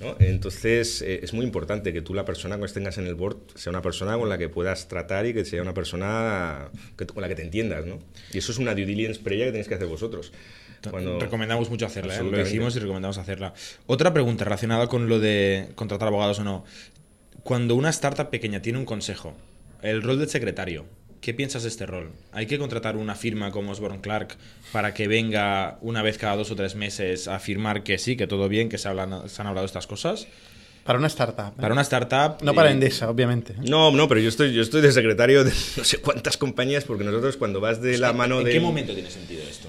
Speaker 3: ¿no? Entonces eh, es muy importante que tú la persona que tengas en el board sea una persona con la que puedas tratar y que sea una persona que- con la que te entiendas, ¿no? Y eso es una due diligence previa que tenéis que hacer vosotros. Cuando-
Speaker 4: Recomendamos mucho hacerla, ¿eh? lo hicimos y recomendamos hacerla. Otra pregunta relacionada con lo de contratar abogados o no. Cuando una startup pequeña tiene un consejo, el rol del secretario, ¿qué piensas de este rol? ¿Hay que contratar una firma como Osborne Clark para que venga una vez cada dos o tres meses a afirmar que sí, que todo bien, que se, hablan, se han hablado estas cosas?
Speaker 2: para una startup. ¿eh?
Speaker 4: Para una startup...
Speaker 2: No para
Speaker 4: eh,
Speaker 2: Endesa, obviamente.
Speaker 3: No, no, pero yo estoy, yo estoy de secretario de no sé cuántas compañías, porque nosotros cuando vas de la mano
Speaker 4: ¿En
Speaker 3: de...
Speaker 4: qué momento tiene sentido esto?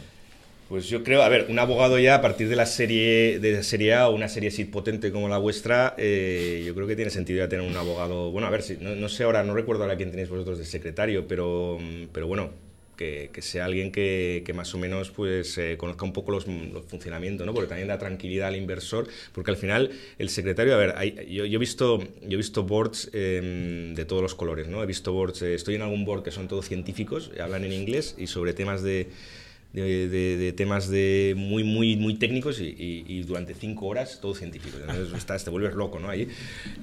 Speaker 3: Pues yo creo, a ver, un abogado ya a partir de la serie de serie A o una serie así potente como la vuestra, eh, yo creo que tiene sentido ya tener un abogado. Bueno, a ver, si, no, sé ahora, no recuerdo ahora quién tenéis vosotros de secretario, pero, mm, pero bueno, que, que sea alguien que, que más o menos pues eh, conozca un poco los, los funcionamientos, ¿no? Porque también da tranquilidad al inversor, porque al final el secretario, a ver, hay- yo, he visto yo he visto boards eh, de todos los colores, ¿no? He visto boards, eh, estoy en algún board que son todos científicos, hablan en inglés y sobre temas de de, de- de temas de muy muy muy técnicos y, y- y durante cinco horas todo científico. Entonces estás, te vuelves loco no ahí.
Speaker 2: ¿Qué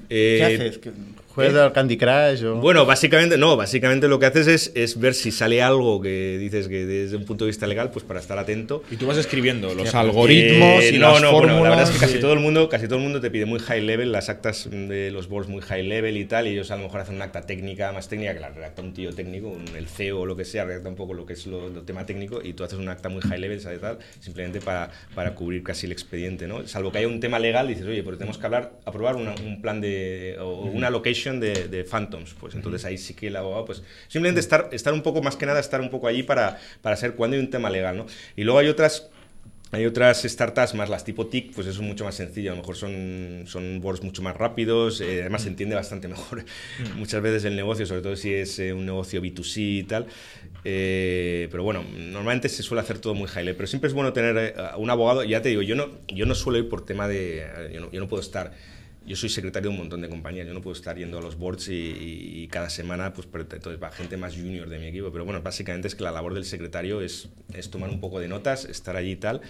Speaker 3: Eh,
Speaker 2: haces? ¿Que ¿Juegas al Candy Crush? O...
Speaker 3: bueno, básicamente no, básicamente lo que haces es, es ver si sale algo que dices que desde un punto de vista legal, pues para estar atento.
Speaker 4: Y tú vas escribiendo los algoritmos
Speaker 3: Eh,
Speaker 4: y
Speaker 3: no,
Speaker 4: las
Speaker 3: no,
Speaker 4: fórmulas.
Speaker 3: bueno, la verdad es que casi todo el mundo, casi todo el mundo te pide muy high level, las actas de los boards muy high level y tal, y ellos a lo mejor hacen una acta técnica más técnica que la redacta un tío técnico, un, el CEO o lo que sea, redacta un poco lo que es lo, lo tema técnico y tú haces un acta muy high level, ¿sabes? Tal, simplemente para, para cubrir casi el expediente, ¿no? Salvo que haya un tema legal, dices, oye, pero tenemos que hablar, aprobar una- un plan de, o una location de, de Phantoms, pues entonces ahí sí que el abogado, pues simplemente estar, estar un poco, más que nada, estar un poco allí para, para saber cuándo hay un tema legal, ¿no? Y luego hay otras hay otras startups más las tipo TIC, pues eso es mucho más sencillo. A lo mejor son, son boards mucho más rápidos, eh, además se entiende bastante mejor muchas veces el negocio, sobre todo si es eh, un negocio B2C y tal. Eh, pero bueno, normalmente se suele hacer todo muy high level. Pero siempre es bueno tener eh, a un abogado. Ya te digo, yo no, yo no suelo ir por tema de. eh, Yo no, yo no puedo estar. Yo soy secretario de un montón de compañías, yo no puedo estar yendo a los boards y, cada semana, pues entonces va gente más junior de mi equipo. Pero bueno, básicamente es que la labor del secretario es, es tomar un poco de notas, estar allí y tal,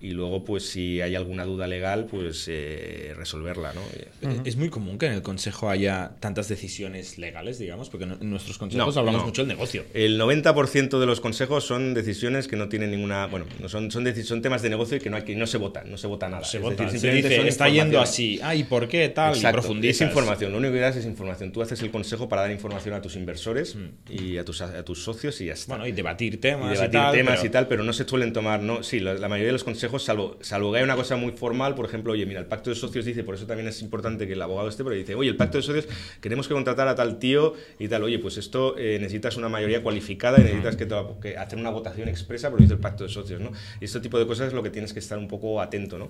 Speaker 3: y luego, pues si hay alguna duda legal, pues eh, resolverla, ¿no?
Speaker 4: Eh, Es muy común que en el consejo haya tantas decisiones legales, digamos, porque en nuestros consejos
Speaker 3: No,
Speaker 4: hablamos
Speaker 3: no.
Speaker 4: mucho del negocio.
Speaker 3: El 90% de los consejos son decisiones que no tienen ninguna. Bueno, no son, son, son temas de negocio y que no, hay, que no se votan, no se vota nada.
Speaker 4: Se
Speaker 3: Es
Speaker 4: vota,
Speaker 3: decir,
Speaker 4: se
Speaker 3: simplemente
Speaker 4: dice,
Speaker 3: son
Speaker 4: está yendo así, ah, ¿y por qué tal? y
Speaker 3: Exacto,
Speaker 4: profundizas.
Speaker 3: Es información, lo único que das es información. Tú haces el consejo para dar información a tus inversores y a tus, a tus socios y ya está.
Speaker 4: Mm. Bueno, y debatir
Speaker 3: y
Speaker 4: temas y,
Speaker 3: debatir
Speaker 4: tal,
Speaker 3: temas
Speaker 4: pero-
Speaker 3: y tal, pero no se suelen tomar, no, sí, la, la mayoría de los consejos, salvo, salvo que hay una cosa muy formal, por ejemplo, oye, mira, el pacto de socios dice, por eso también es importante que el abogado esté, pero dice, oye, el pacto de socios, queremos que contratar a tal tío y tal, oye, pues esto eh, necesitas una mayoría cualificada y necesitas que, te- que hacer una votación expresa, porque dice el pacto de socios, ¿no? Y este tipo de cosas es lo que tienes que estar un poco atento, ¿no?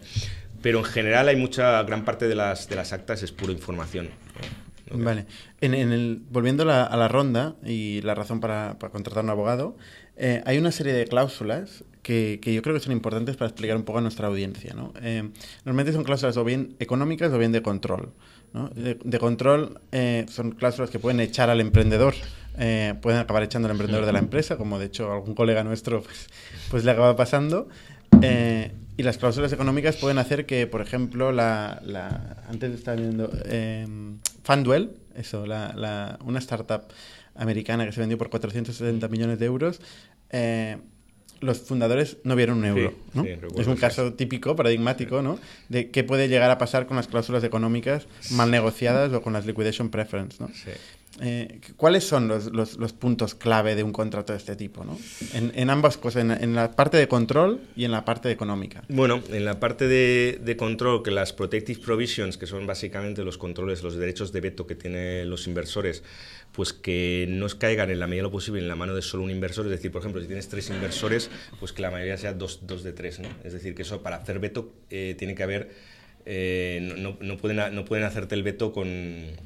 Speaker 3: Pero en general hay mucha, gran parte de las, de las actas es pura información. ¿no?
Speaker 2: Vale. En, en el, volviendo a la, a la ronda y la razón para, para contratar un abogado, eh, hay una serie de cláusulas que, que yo creo que son importantes para explicar un poco a nuestra audiencia. ¿no? Eh, normalmente son cláusulas o bien económicas o bien de control. ¿no? De, de control eh, son cláusulas que pueden echar al emprendedor, eh, pueden acabar echando al emprendedor de la empresa, como de hecho algún colega nuestro pues, pues le acaba pasando. Eh, y las cláusulas económicas pueden hacer que, por ejemplo, la, la antes estaba viendo eh, Fundwell, eso, la, la- una startup americana que se vendió por 470 millones de euros, eh, los fundadores no vieron un euro.
Speaker 3: Sí,
Speaker 2: ¿no?
Speaker 3: sí,
Speaker 2: es un caso típico, paradigmático, ¿no? De qué puede llegar a pasar con las cláusulas económicas mal negociadas o con las liquidation preference, ¿no? Eh, ¿Cuáles son los, los- los puntos clave de un contrato de este tipo? ¿no? En, en ambas cosas, en, en la parte de control y en la parte económica.
Speaker 3: Bueno, en la parte de, de control, que las protective provisions, que son básicamente los controles, los derechos de veto que tienen los inversores, pues que no caigan en la medida de lo posible en la mano de solo un inversor. Es decir, por ejemplo, si tienes tres inversores, pues que la mayoría sea dos, dos de tres. ¿no? Es decir, que eso para hacer veto eh, tiene que haber eh, no, no- pueden, no pueden hacerte el veto con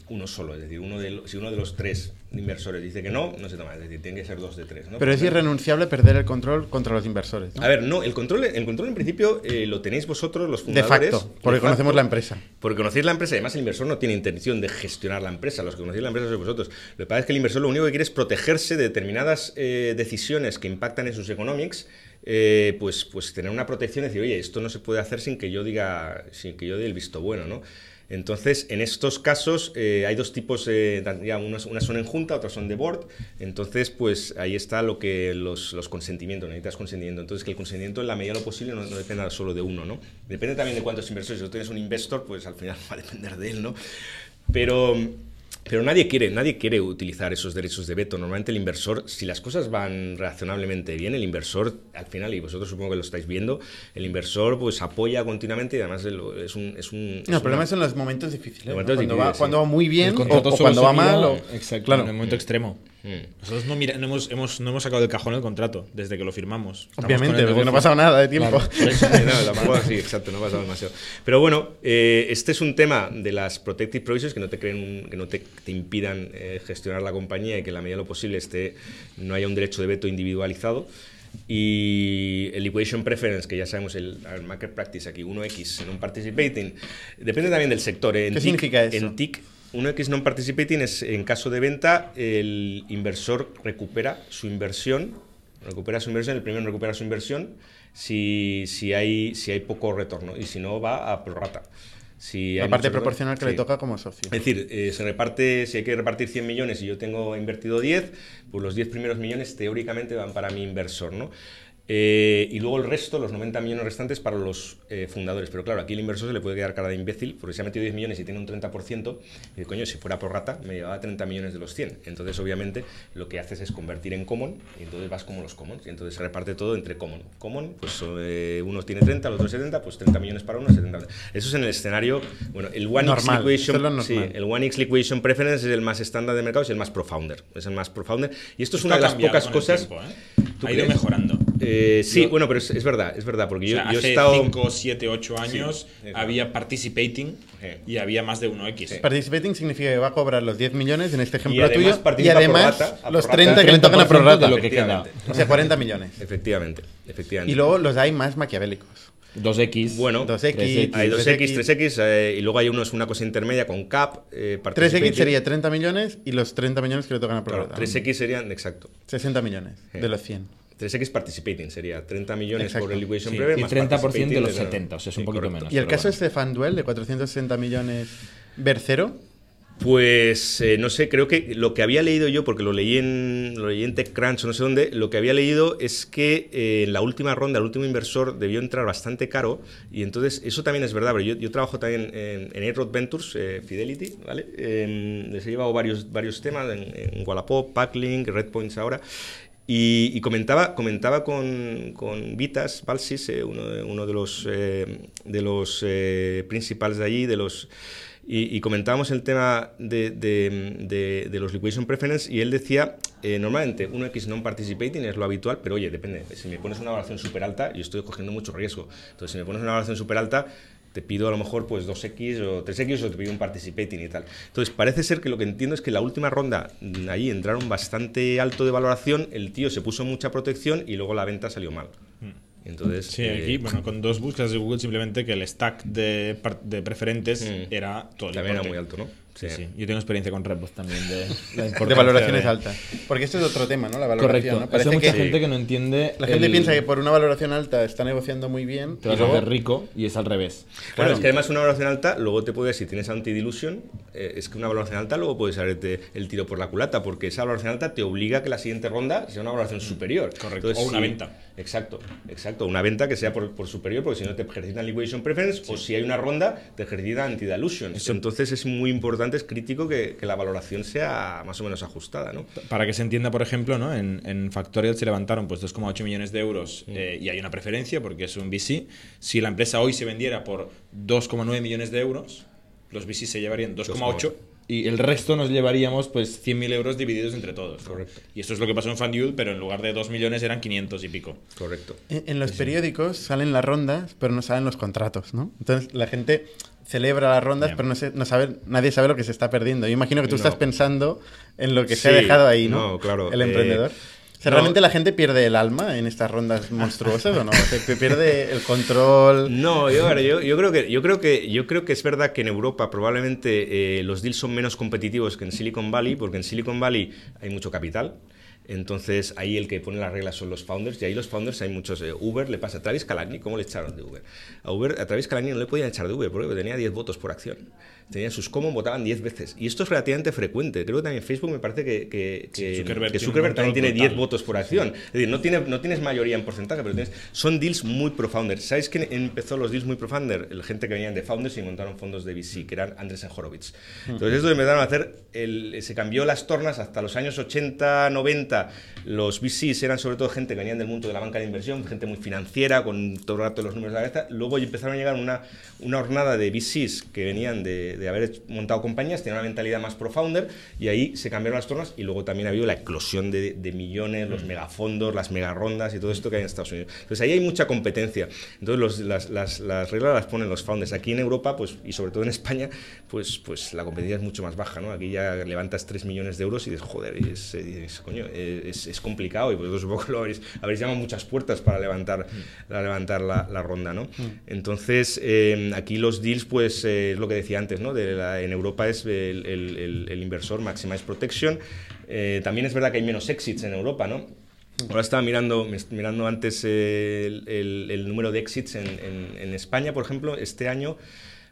Speaker 3: uno solo. Es decir, uno de, si uno de los tres inversores dice que no, no se toma. Es decir, tiene que ser dos de tres. ¿no?
Speaker 2: Pero es irrenunciable perder el control contra los inversores. ¿no?
Speaker 3: a ver, no, el control, el control en principio eh, lo tenéis vosotros, los
Speaker 2: de
Speaker 3: fundadores.
Speaker 2: facto, porque
Speaker 3: de
Speaker 2: conocemos
Speaker 3: facto,
Speaker 2: la empresa.
Speaker 3: Porque conocéis la empresa, además el inversor no tiene intención de gestionar la empresa, los que conocéis la empresa sois vosotros. Lo que pasa es que el inversor lo único que quiere es protegerse de determinadas eh, decisiones que impactan en sus economics, eh, pues, pues tener una protección y decir, oye, esto no se puede hacer sin que yo diga, sin que yo dé el visto bueno, ¿no? Entonces, en estos casos eh, hay dos tipos, eh, ya son en junta, otras son de board. Entonces, pues ahí está lo que los, los consentimientos, necesitas consentimiento. Entonces, que el consentimiento en la medida de lo posible no, no dependa solo de uno, ¿no? Depende también de cuántos inversores. Si tú tienes un investor, pues al final va a depender de él, ¿no? Pero, pero nadie quiere, nadie quiere utilizar esos derechos de veto. Normalmente el inversor, si las cosas van razonablemente bien, el inversor, al final, y vosotros supongo que lo estáis viendo, el inversor pues apoya continuamente y además es un... Es un
Speaker 2: No, el
Speaker 3: es
Speaker 2: problema
Speaker 3: una-
Speaker 2: son los momentos difíciles. cuando,
Speaker 3: difíciles,
Speaker 2: va,
Speaker 3: sí.
Speaker 2: cuando va muy bien o, cuando va mal. O,
Speaker 4: Exacto,
Speaker 2: claro.
Speaker 4: en el momento extremo.
Speaker 3: Mm.
Speaker 4: Nosotros no, mira, no, hemos, hemos- no hemos sacado del cajón el contrato desde que lo firmamos. Estamos
Speaker 2: Obviamente, porque no ha pasado nada de tiempo.
Speaker 4: Claro.
Speaker 3: Sí, no, tampoco así, exacto, no ha pasado demasiado. Pero bueno, eh, este es un tema de las protective provisions que no te creen, un- que no te, te impidan eh, gestionar la compañía y que en la medida de lo posible esté, no haya un derecho de veto individualizado. Y el liquidation preference, que ya sabemos, el, el market practice aquí, 1X, non participating, depende también del sector. ¿eh? En
Speaker 2: ¿Qué
Speaker 3: TIC-
Speaker 2: significa eso?
Speaker 3: En TIC, 1X non participating es en caso de venta, el inversor recupera su inversión, recupera su inversión, el primero recupera su inversión si, si, hay, si hay poco retorno y si no va a prorrata. Si
Speaker 2: La parte proporcional que le toca como socio.
Speaker 3: Es decir, eh, se reparte, si hay que repartir 100 millones y yo tengo invertido 10, pues los 10 primeros millones teóricamente van para mi inversor, ¿no? Eh, y luego el resto, los 90 millones restantes, para los eh, fundadores. Pero claro, aquí el inversor se le puede quedar cara de imbécil, porque se ha metido 10 millones y tiene un 30%, y coño, si fuera por rata, me llevaba 30 millones de los 100. Entonces, obviamente, lo que haces es convertir en common, y entonces vas como los commons, y entonces se reparte todo entre common. Common, pues eh, uno tiene 30, el otro 70, pues 30 millones para uno, 70. Eso es en el escenario, bueno, el One
Speaker 2: Normal,
Speaker 3: Liquidation,
Speaker 2: esto es lo
Speaker 3: sí, el One X Liquidation Preference es el más estándar de mercado, es el más profounder. Es el más profounder. Y esto es
Speaker 4: Esto
Speaker 3: una
Speaker 4: ha
Speaker 3: de las pocas cosas.
Speaker 4: tiempo, ¿eh?
Speaker 3: ¿Tú
Speaker 4: Ha ido
Speaker 3: crees?
Speaker 4: mejorando.
Speaker 3: Eh, sí,
Speaker 4: Yo-
Speaker 3: bueno, pero es, es verdad, es verdad, porque
Speaker 4: O
Speaker 3: yo,
Speaker 4: sea,
Speaker 3: yo he
Speaker 4: hace
Speaker 3: estado.
Speaker 4: 5, 7, 8 años
Speaker 3: Sí,
Speaker 4: había participating
Speaker 3: Sí.
Speaker 4: y había más de 1X.
Speaker 2: Participating significa que va a cobrar los 10 millones en este ejemplo
Speaker 3: además
Speaker 2: tuyo y además
Speaker 3: por rata, a
Speaker 2: los
Speaker 3: por
Speaker 2: 30
Speaker 3: rata.
Speaker 2: que le tocan a
Speaker 5: 30%
Speaker 2: prorrata.
Speaker 5: de lo que queda.
Speaker 2: O sea, 40 millones.
Speaker 3: Efectivamente, efectivamente.
Speaker 2: Y luego los hay más maquiavélicos.
Speaker 5: 2X.
Speaker 3: Bueno,
Speaker 2: 2X,
Speaker 5: 3X.
Speaker 3: hay 2X,
Speaker 2: 3X.
Speaker 3: 3X, eh, y luego hay unos, una cosa intermedia con CAP. Eh,
Speaker 2: 3X
Speaker 3: participating.
Speaker 2: sería 30 millones y los 30 millones que le tocan a
Speaker 3: Claro,
Speaker 2: prorrata.
Speaker 3: 3X serían, exacto.
Speaker 2: 60 millones
Speaker 3: Sí.
Speaker 2: de los 100.
Speaker 3: 3X participating sería 30 millones
Speaker 2: Exacto.
Speaker 3: por el liquidation
Speaker 5: Sí, y
Speaker 3: más
Speaker 5: 30% de los
Speaker 3: de-
Speaker 5: 70, o sea, es un
Speaker 3: Sí,
Speaker 5: poquito
Speaker 3: correcto.
Speaker 5: menos.
Speaker 2: ¿Y el caso
Speaker 5: bueno.
Speaker 2: este de Fanduel de 460 millones ver cero?
Speaker 3: Pues eh, no sé, creo que lo que había leído yo, porque lo leí en, lo leí en TechCrunch o no sé dónde, lo que había leído es que eh, en la última ronda el último inversor debió entrar bastante caro y entonces eso también es verdad, pero yo, yo trabajo también en, en Airrod Ventures, eh, Fidelity, ¿vale? Eh, les he llevado varios, varios temas en, en Wallapop, Packlink, Redpoints ahora. Y, y comentaba, comentaba con, con Vitas Balsis, eh, uno, uno de los, eh, de los eh, principales de allí, de los y, y comentábamos el tema de, de- de- de los liquidation preference y él decía, eh, normalmente un X non-participating es lo habitual, pero oye, depende, si me pones una valoración súper alta, yo estoy cogiendo mucho riesgo. Entonces, si me pones una valoración súper alta, te pido a lo mejor pues 2X o 3X o te pido un participating y tal. Entonces, parece ser que lo que entiendo es que la última ronda, mm, ahí entraron bastante alto de valoración, el tío se puso mucha protección y luego la venta salió mal. Entonces,
Speaker 4: Sí,
Speaker 3: eh,
Speaker 4: aquí, bueno, con dos búsquedas de Google simplemente que el stack de, de preferentes
Speaker 3: Mm.
Speaker 4: era todo el
Speaker 3: también era muy alto, ¿no?
Speaker 4: Sí, sí. Yo tengo experiencia con Redbox también de la
Speaker 2: De
Speaker 4: importancia
Speaker 2: valoraciones
Speaker 4: de-
Speaker 2: altas. Porque esto es otro tema, ¿no? La valoración.
Speaker 5: Correcto.
Speaker 2: ¿no?
Speaker 5: Eso
Speaker 2: Parece
Speaker 5: hay mucha
Speaker 2: que
Speaker 5: gente que no entiende.
Speaker 2: la gente
Speaker 5: el-
Speaker 2: piensa que por una valoración alta está negociando muy bien.
Speaker 5: te
Speaker 2: y
Speaker 5: vas
Speaker 2: luego-
Speaker 5: a hacer rico y es al revés.
Speaker 3: Claro, es que además una valoración alta, luego te puede, si tienes anti-dilution, eh, es que una valoración alta luego puedes saberte el tiro por la culata, porque esa valoración alta te obliga a que la siguiente ronda sea una valoración superior.
Speaker 4: Correcto. O una venta.
Speaker 3: Exacto, exacto. Una venta que sea por, por superior, porque si no te ejercitan liquidation preference, o si hay una ronda, te ejercita anti-dilution. Entonces es muy importante, es crítico que, que la valoración sea más o menos ajustada, ¿no?
Speaker 4: Para que se entienda, por ejemplo, ¿no? en, en Factorial se levantaron pues 2,8 millones de euros eh, y hay una preferencia porque es un VC. Si la empresa hoy se vendiera por 2,9 millones de euros, los VC se llevarían 2,8 y el resto nos llevaríamos pues 100.000 euros divididos entre todos.
Speaker 3: Correcto.
Speaker 4: Y esto es lo que pasó en FanDuel, pero en lugar de 2 millones eran 500 y pico.
Speaker 3: Correcto.
Speaker 2: En, en los periódicos salen las rondas, pero no salen los contratos, ¿no? Entonces la gente celebra las rondas, pero no, se- no sabe, nadie sabe lo que se está perdiendo. Yo imagino que tú
Speaker 3: No.
Speaker 2: estás pensando en lo que se ha dejado ahí, ¿no?
Speaker 3: no, claro,
Speaker 2: El
Speaker 3: eh,
Speaker 2: emprendedor. O sea,
Speaker 3: no.
Speaker 2: ¿Realmente la gente pierde el alma en estas rondas monstruosas o no? ¿Se pierde el control?
Speaker 3: No, yo, yo, yo creo que yo creo que yo creo que es verdad que en Europa probablemente eh, los deals son menos competitivos que en Silicon Valley, porque en Silicon Valley hay mucho capital. Entonces ahí el que pone las reglas son los founders y ahí los founders hay muchos. eh, Uber le pasa a Travis Kalanick, ¿cómo le echaron de Uber? A Uber a Travis Kalanick no le podían echar de Uber porque tenía 10 votos por acción. Tenían sus common votaban 10 veces y esto es relativamente frecuente. Creo que también Facebook me parece que, que, que-
Speaker 4: Sí, Zuckerberg
Speaker 3: que
Speaker 4: tiene
Speaker 3: Zuckerberg también
Speaker 4: control
Speaker 3: tiene
Speaker 4: brutal.
Speaker 3: 10 votos por acción. Es decir, no, tiene, no tienes mayoría en porcentaje, pero tienes, son deals muy pro founder. ¿Sabéis quién empezó los deals muy pro founder? El gente que venían de founders y montaron fondos de VC, que eran Andresen Horowitz. Entonces, estos empezaron a hacer, el- se cambió las tornas hasta los años 80, 90. Los VCs eran sobre todo gente que venían del mundo de la banca de inversión, gente muy financiera, con todo el rato los números de la cabeza. Luego empezaron a llegar una, una hornada de VCs que venían de, de haber montado compañías, tenían una mentalidad más pro founder, y ahí se cambiaron las tornas. Y luego también ha habido la eclosión de, de millones, los megafondos, las megarondas y todo esto que hay en Estados Unidos. Entonces ahí hay mucha competencia. Entonces los- las, las- las reglas las ponen los founders. Aquí en Europa, pues, y sobre todo en España, pues, pues la competencia es mucho más baja. ¿no? Aquí ya levantas 3 millones de euros y dices, joder, es, dices, coño, es, es complicado. Y vosotros que lo habréis, habréis llamado muchas puertas para levantar, para levantar la, la ronda. ¿no? Entonces eh, aquí los deals, pues eh, es lo que decía antes, ¿no? De la- en Europa es el, el- el- inversor Maximize Protection. Eh, también es verdad que hay menos exits en Europa, ¿no? Ahora estaba mirando, mirando antes el, el- número de exits en, en- en España, por ejemplo, este año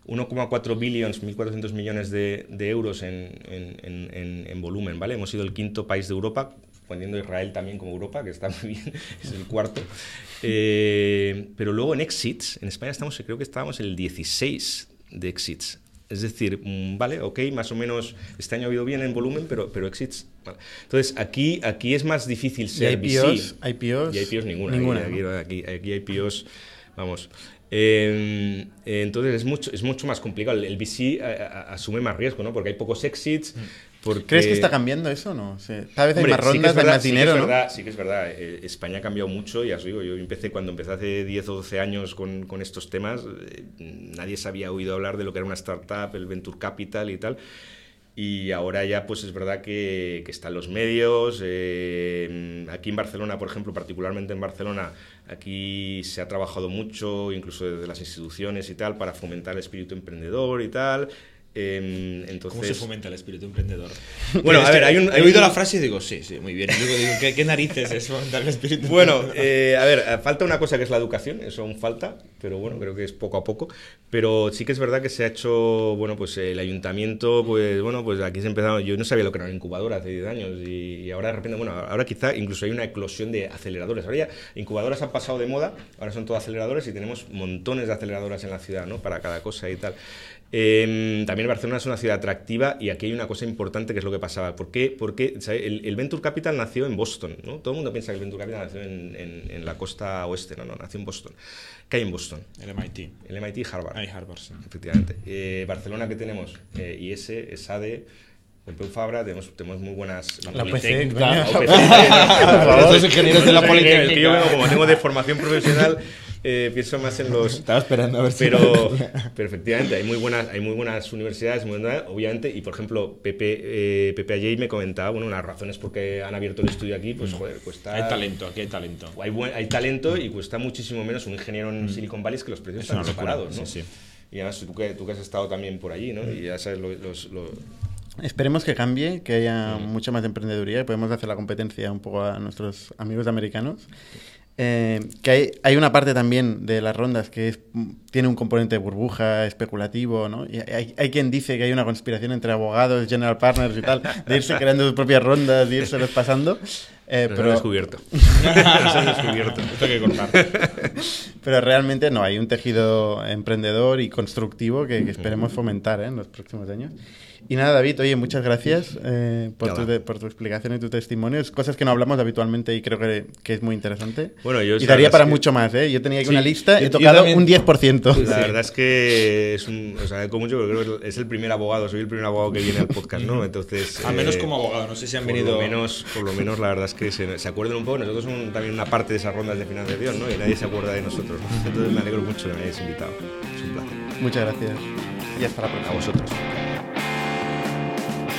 Speaker 3: 1,4 billions, 1.400 millones de, de euros en, en- en- en- en volumen, ¿vale? Hemos sido el quinto país de Europa, poniendo Israel también como Europa, que está muy bien, es el cuarto. Eh, pero luego en exits, en España estamos, creo que estábamos el 16 de exits. Es decir, mm, vale, ok, más o menos este año ha ido bien en volumen, pero, pero exits. vale. Entonces, aquí, aquí es más difícil
Speaker 2: ¿Y
Speaker 3: ser
Speaker 2: IPOs?
Speaker 3: VC.
Speaker 2: IPOs?
Speaker 3: Y IPOs ninguna.
Speaker 2: Ninguna,
Speaker 3: Aquí,
Speaker 2: ¿no?
Speaker 3: aquí, IPOs, vamos. Eh, eh, entonces es mucho, es mucho más complicado. El VC a- a- asume más riesgo, ¿no? Porque hay pocos exits. Porque...
Speaker 2: ¿Crees que está cambiando eso no? O sea, cada vez hay
Speaker 3: Hombre,
Speaker 2: más
Speaker 3: sí
Speaker 2: rondas, hay
Speaker 3: verdad-
Speaker 2: más
Speaker 3: sí que
Speaker 2: dinero,
Speaker 3: es
Speaker 2: ¿no?
Speaker 3: verdad, Sí que es verdad. eh, España ha cambiado mucho, ya os digo, yo empecé cuando empecé hace 10 o 12 años con, con estos temas, eh, nadie se había oído hablar de lo que era una startup, el venture capital y tal. Y ahora ya pues es verdad que, que están los medios. eh, aquí en Barcelona, por ejemplo, particularmente en Barcelona, aquí se ha trabajado mucho, incluso desde las instituciones y tal, para fomentar el espíritu emprendedor y tal. Eh, entonces,
Speaker 4: ¿Cómo se fomenta el espíritu emprendedor?
Speaker 3: Bueno, a ver, hay un-
Speaker 4: He
Speaker 3: hay
Speaker 4: oído
Speaker 3: un-
Speaker 4: la frase y digo, sí, sí, muy bien. Y luego digo, ¿qué, qué narices es fomentar el espíritu
Speaker 3: Bueno, eh, a ver, eh, falta una cosa que es la educación, eso aún falta, pero bueno, creo que es poco a poco. Pero sí que es verdad que se ha hecho, bueno, pues el ayuntamiento, pues bueno, pues aquí se empezaron, yo no sabía lo que era una incubadora hace 10 años y, y ahora de repente, bueno, ahora quizá incluso hay una eclosión de aceleradores. Ahora ya incubadoras han pasado de moda, ahora son todos aceleradores y tenemos montones de aceleradoras en la ciudad, ¿no? Para cada cosa y tal. Eh, también Barcelona es una ciudad atractiva y aquí hay una cosa importante que es lo que pasaba. ¿Por qué? Porque el, el Venture Capital nació en Boston. ¿no? Todo el mundo piensa que el Venture Capital nació en, en- en la costa oeste. No, no, nació en Boston. ¿Qué hay en Boston?
Speaker 4: El MIT.
Speaker 3: El MIT y Harvard.
Speaker 4: Hay Harvard, sí.
Speaker 3: Efectivamente. Eh, Barcelona, ¿qué tenemos? Eh, IS, ESADE, Pompeu Fabra, tenemos, tenemos muy buenas...
Speaker 2: La
Speaker 4: Politec,
Speaker 2: PC,
Speaker 4: claro.
Speaker 3: La
Speaker 5: Los ingenieros de la
Speaker 3: yo
Speaker 5: Politécnica.
Speaker 3: vengo, como tengo de formación profesional, eh, pienso más en los...
Speaker 5: Estaba esperando a ver si...
Speaker 3: Pero, pero efectivamente, hay muy buenas, hay muy buenas universidades, muy buenas, obviamente, y por ejemplo, Pepe, eh, Pepe Ayey me comentaba, bueno, las razones por qué han abierto el estudio aquí, pues joder, cuesta...
Speaker 4: Hay talento, aquí hay talento.
Speaker 3: Hay, buen- hay talento y cuesta muchísimo menos un ingeniero en Silicon Valley es que los precios
Speaker 4: Es
Speaker 3: están separados, ¿no?
Speaker 4: sí, sí.
Speaker 3: Y además tú que, tú que has estado también por allí, ¿no? Y ya sabes lo- los... lo-
Speaker 2: Esperemos que cambie, que haya mucha más emprendeduría y podemos hacer la competencia un poco a nuestros amigos americanos. Eh, que hay, hay una parte también de las rondas que es- tiene un componente de burbuja, especulativo, ¿no? Y hay, hay quien dice que hay una conspiración entre abogados, general partners y tal, de irse creando sus propias rondas y irse pasando. Eh, pero,
Speaker 3: han descubierto. Descubierto.
Speaker 4: Esto hay que cortar.
Speaker 2: pero realmente no, hay un tejido emprendedor y constructivo que, que esperemos fomentar ¿eh? en los próximos años. Y nada, David, oye, muchas gracias eh, por, tu, de- por tu explicación y tu testimonio. Es cosas que no hablamos habitualmente y creo que, que es muy interesante.
Speaker 3: Bueno, yo
Speaker 2: y daría para
Speaker 3: que-
Speaker 2: mucho más, ¿eh? Yo tenía aquí
Speaker 4: Sí,
Speaker 2: una lista,
Speaker 4: yo-
Speaker 2: he tocado
Speaker 4: también-
Speaker 2: un 10%.
Speaker 3: La verdad es que es un, os agradezco mucho porque creo que es el primer abogado, soy el primer abogado que viene al podcast, ¿no? Entonces...
Speaker 4: Al menos
Speaker 3: eh,
Speaker 4: como abogado, no sé si han
Speaker 3: por
Speaker 4: venido...
Speaker 3: Lo menos, por lo menos, la verdad es que se, se acuerden un poco. Nosotros somos también una parte de esas rondas de financiación, ¿no? Y nadie se acuerda de nosotros. ¿no? Entonces me alegro mucho de que me hayáis invitado. Es un placer.
Speaker 2: Muchas gracias. Y hasta la próxima.
Speaker 3: A vosotros.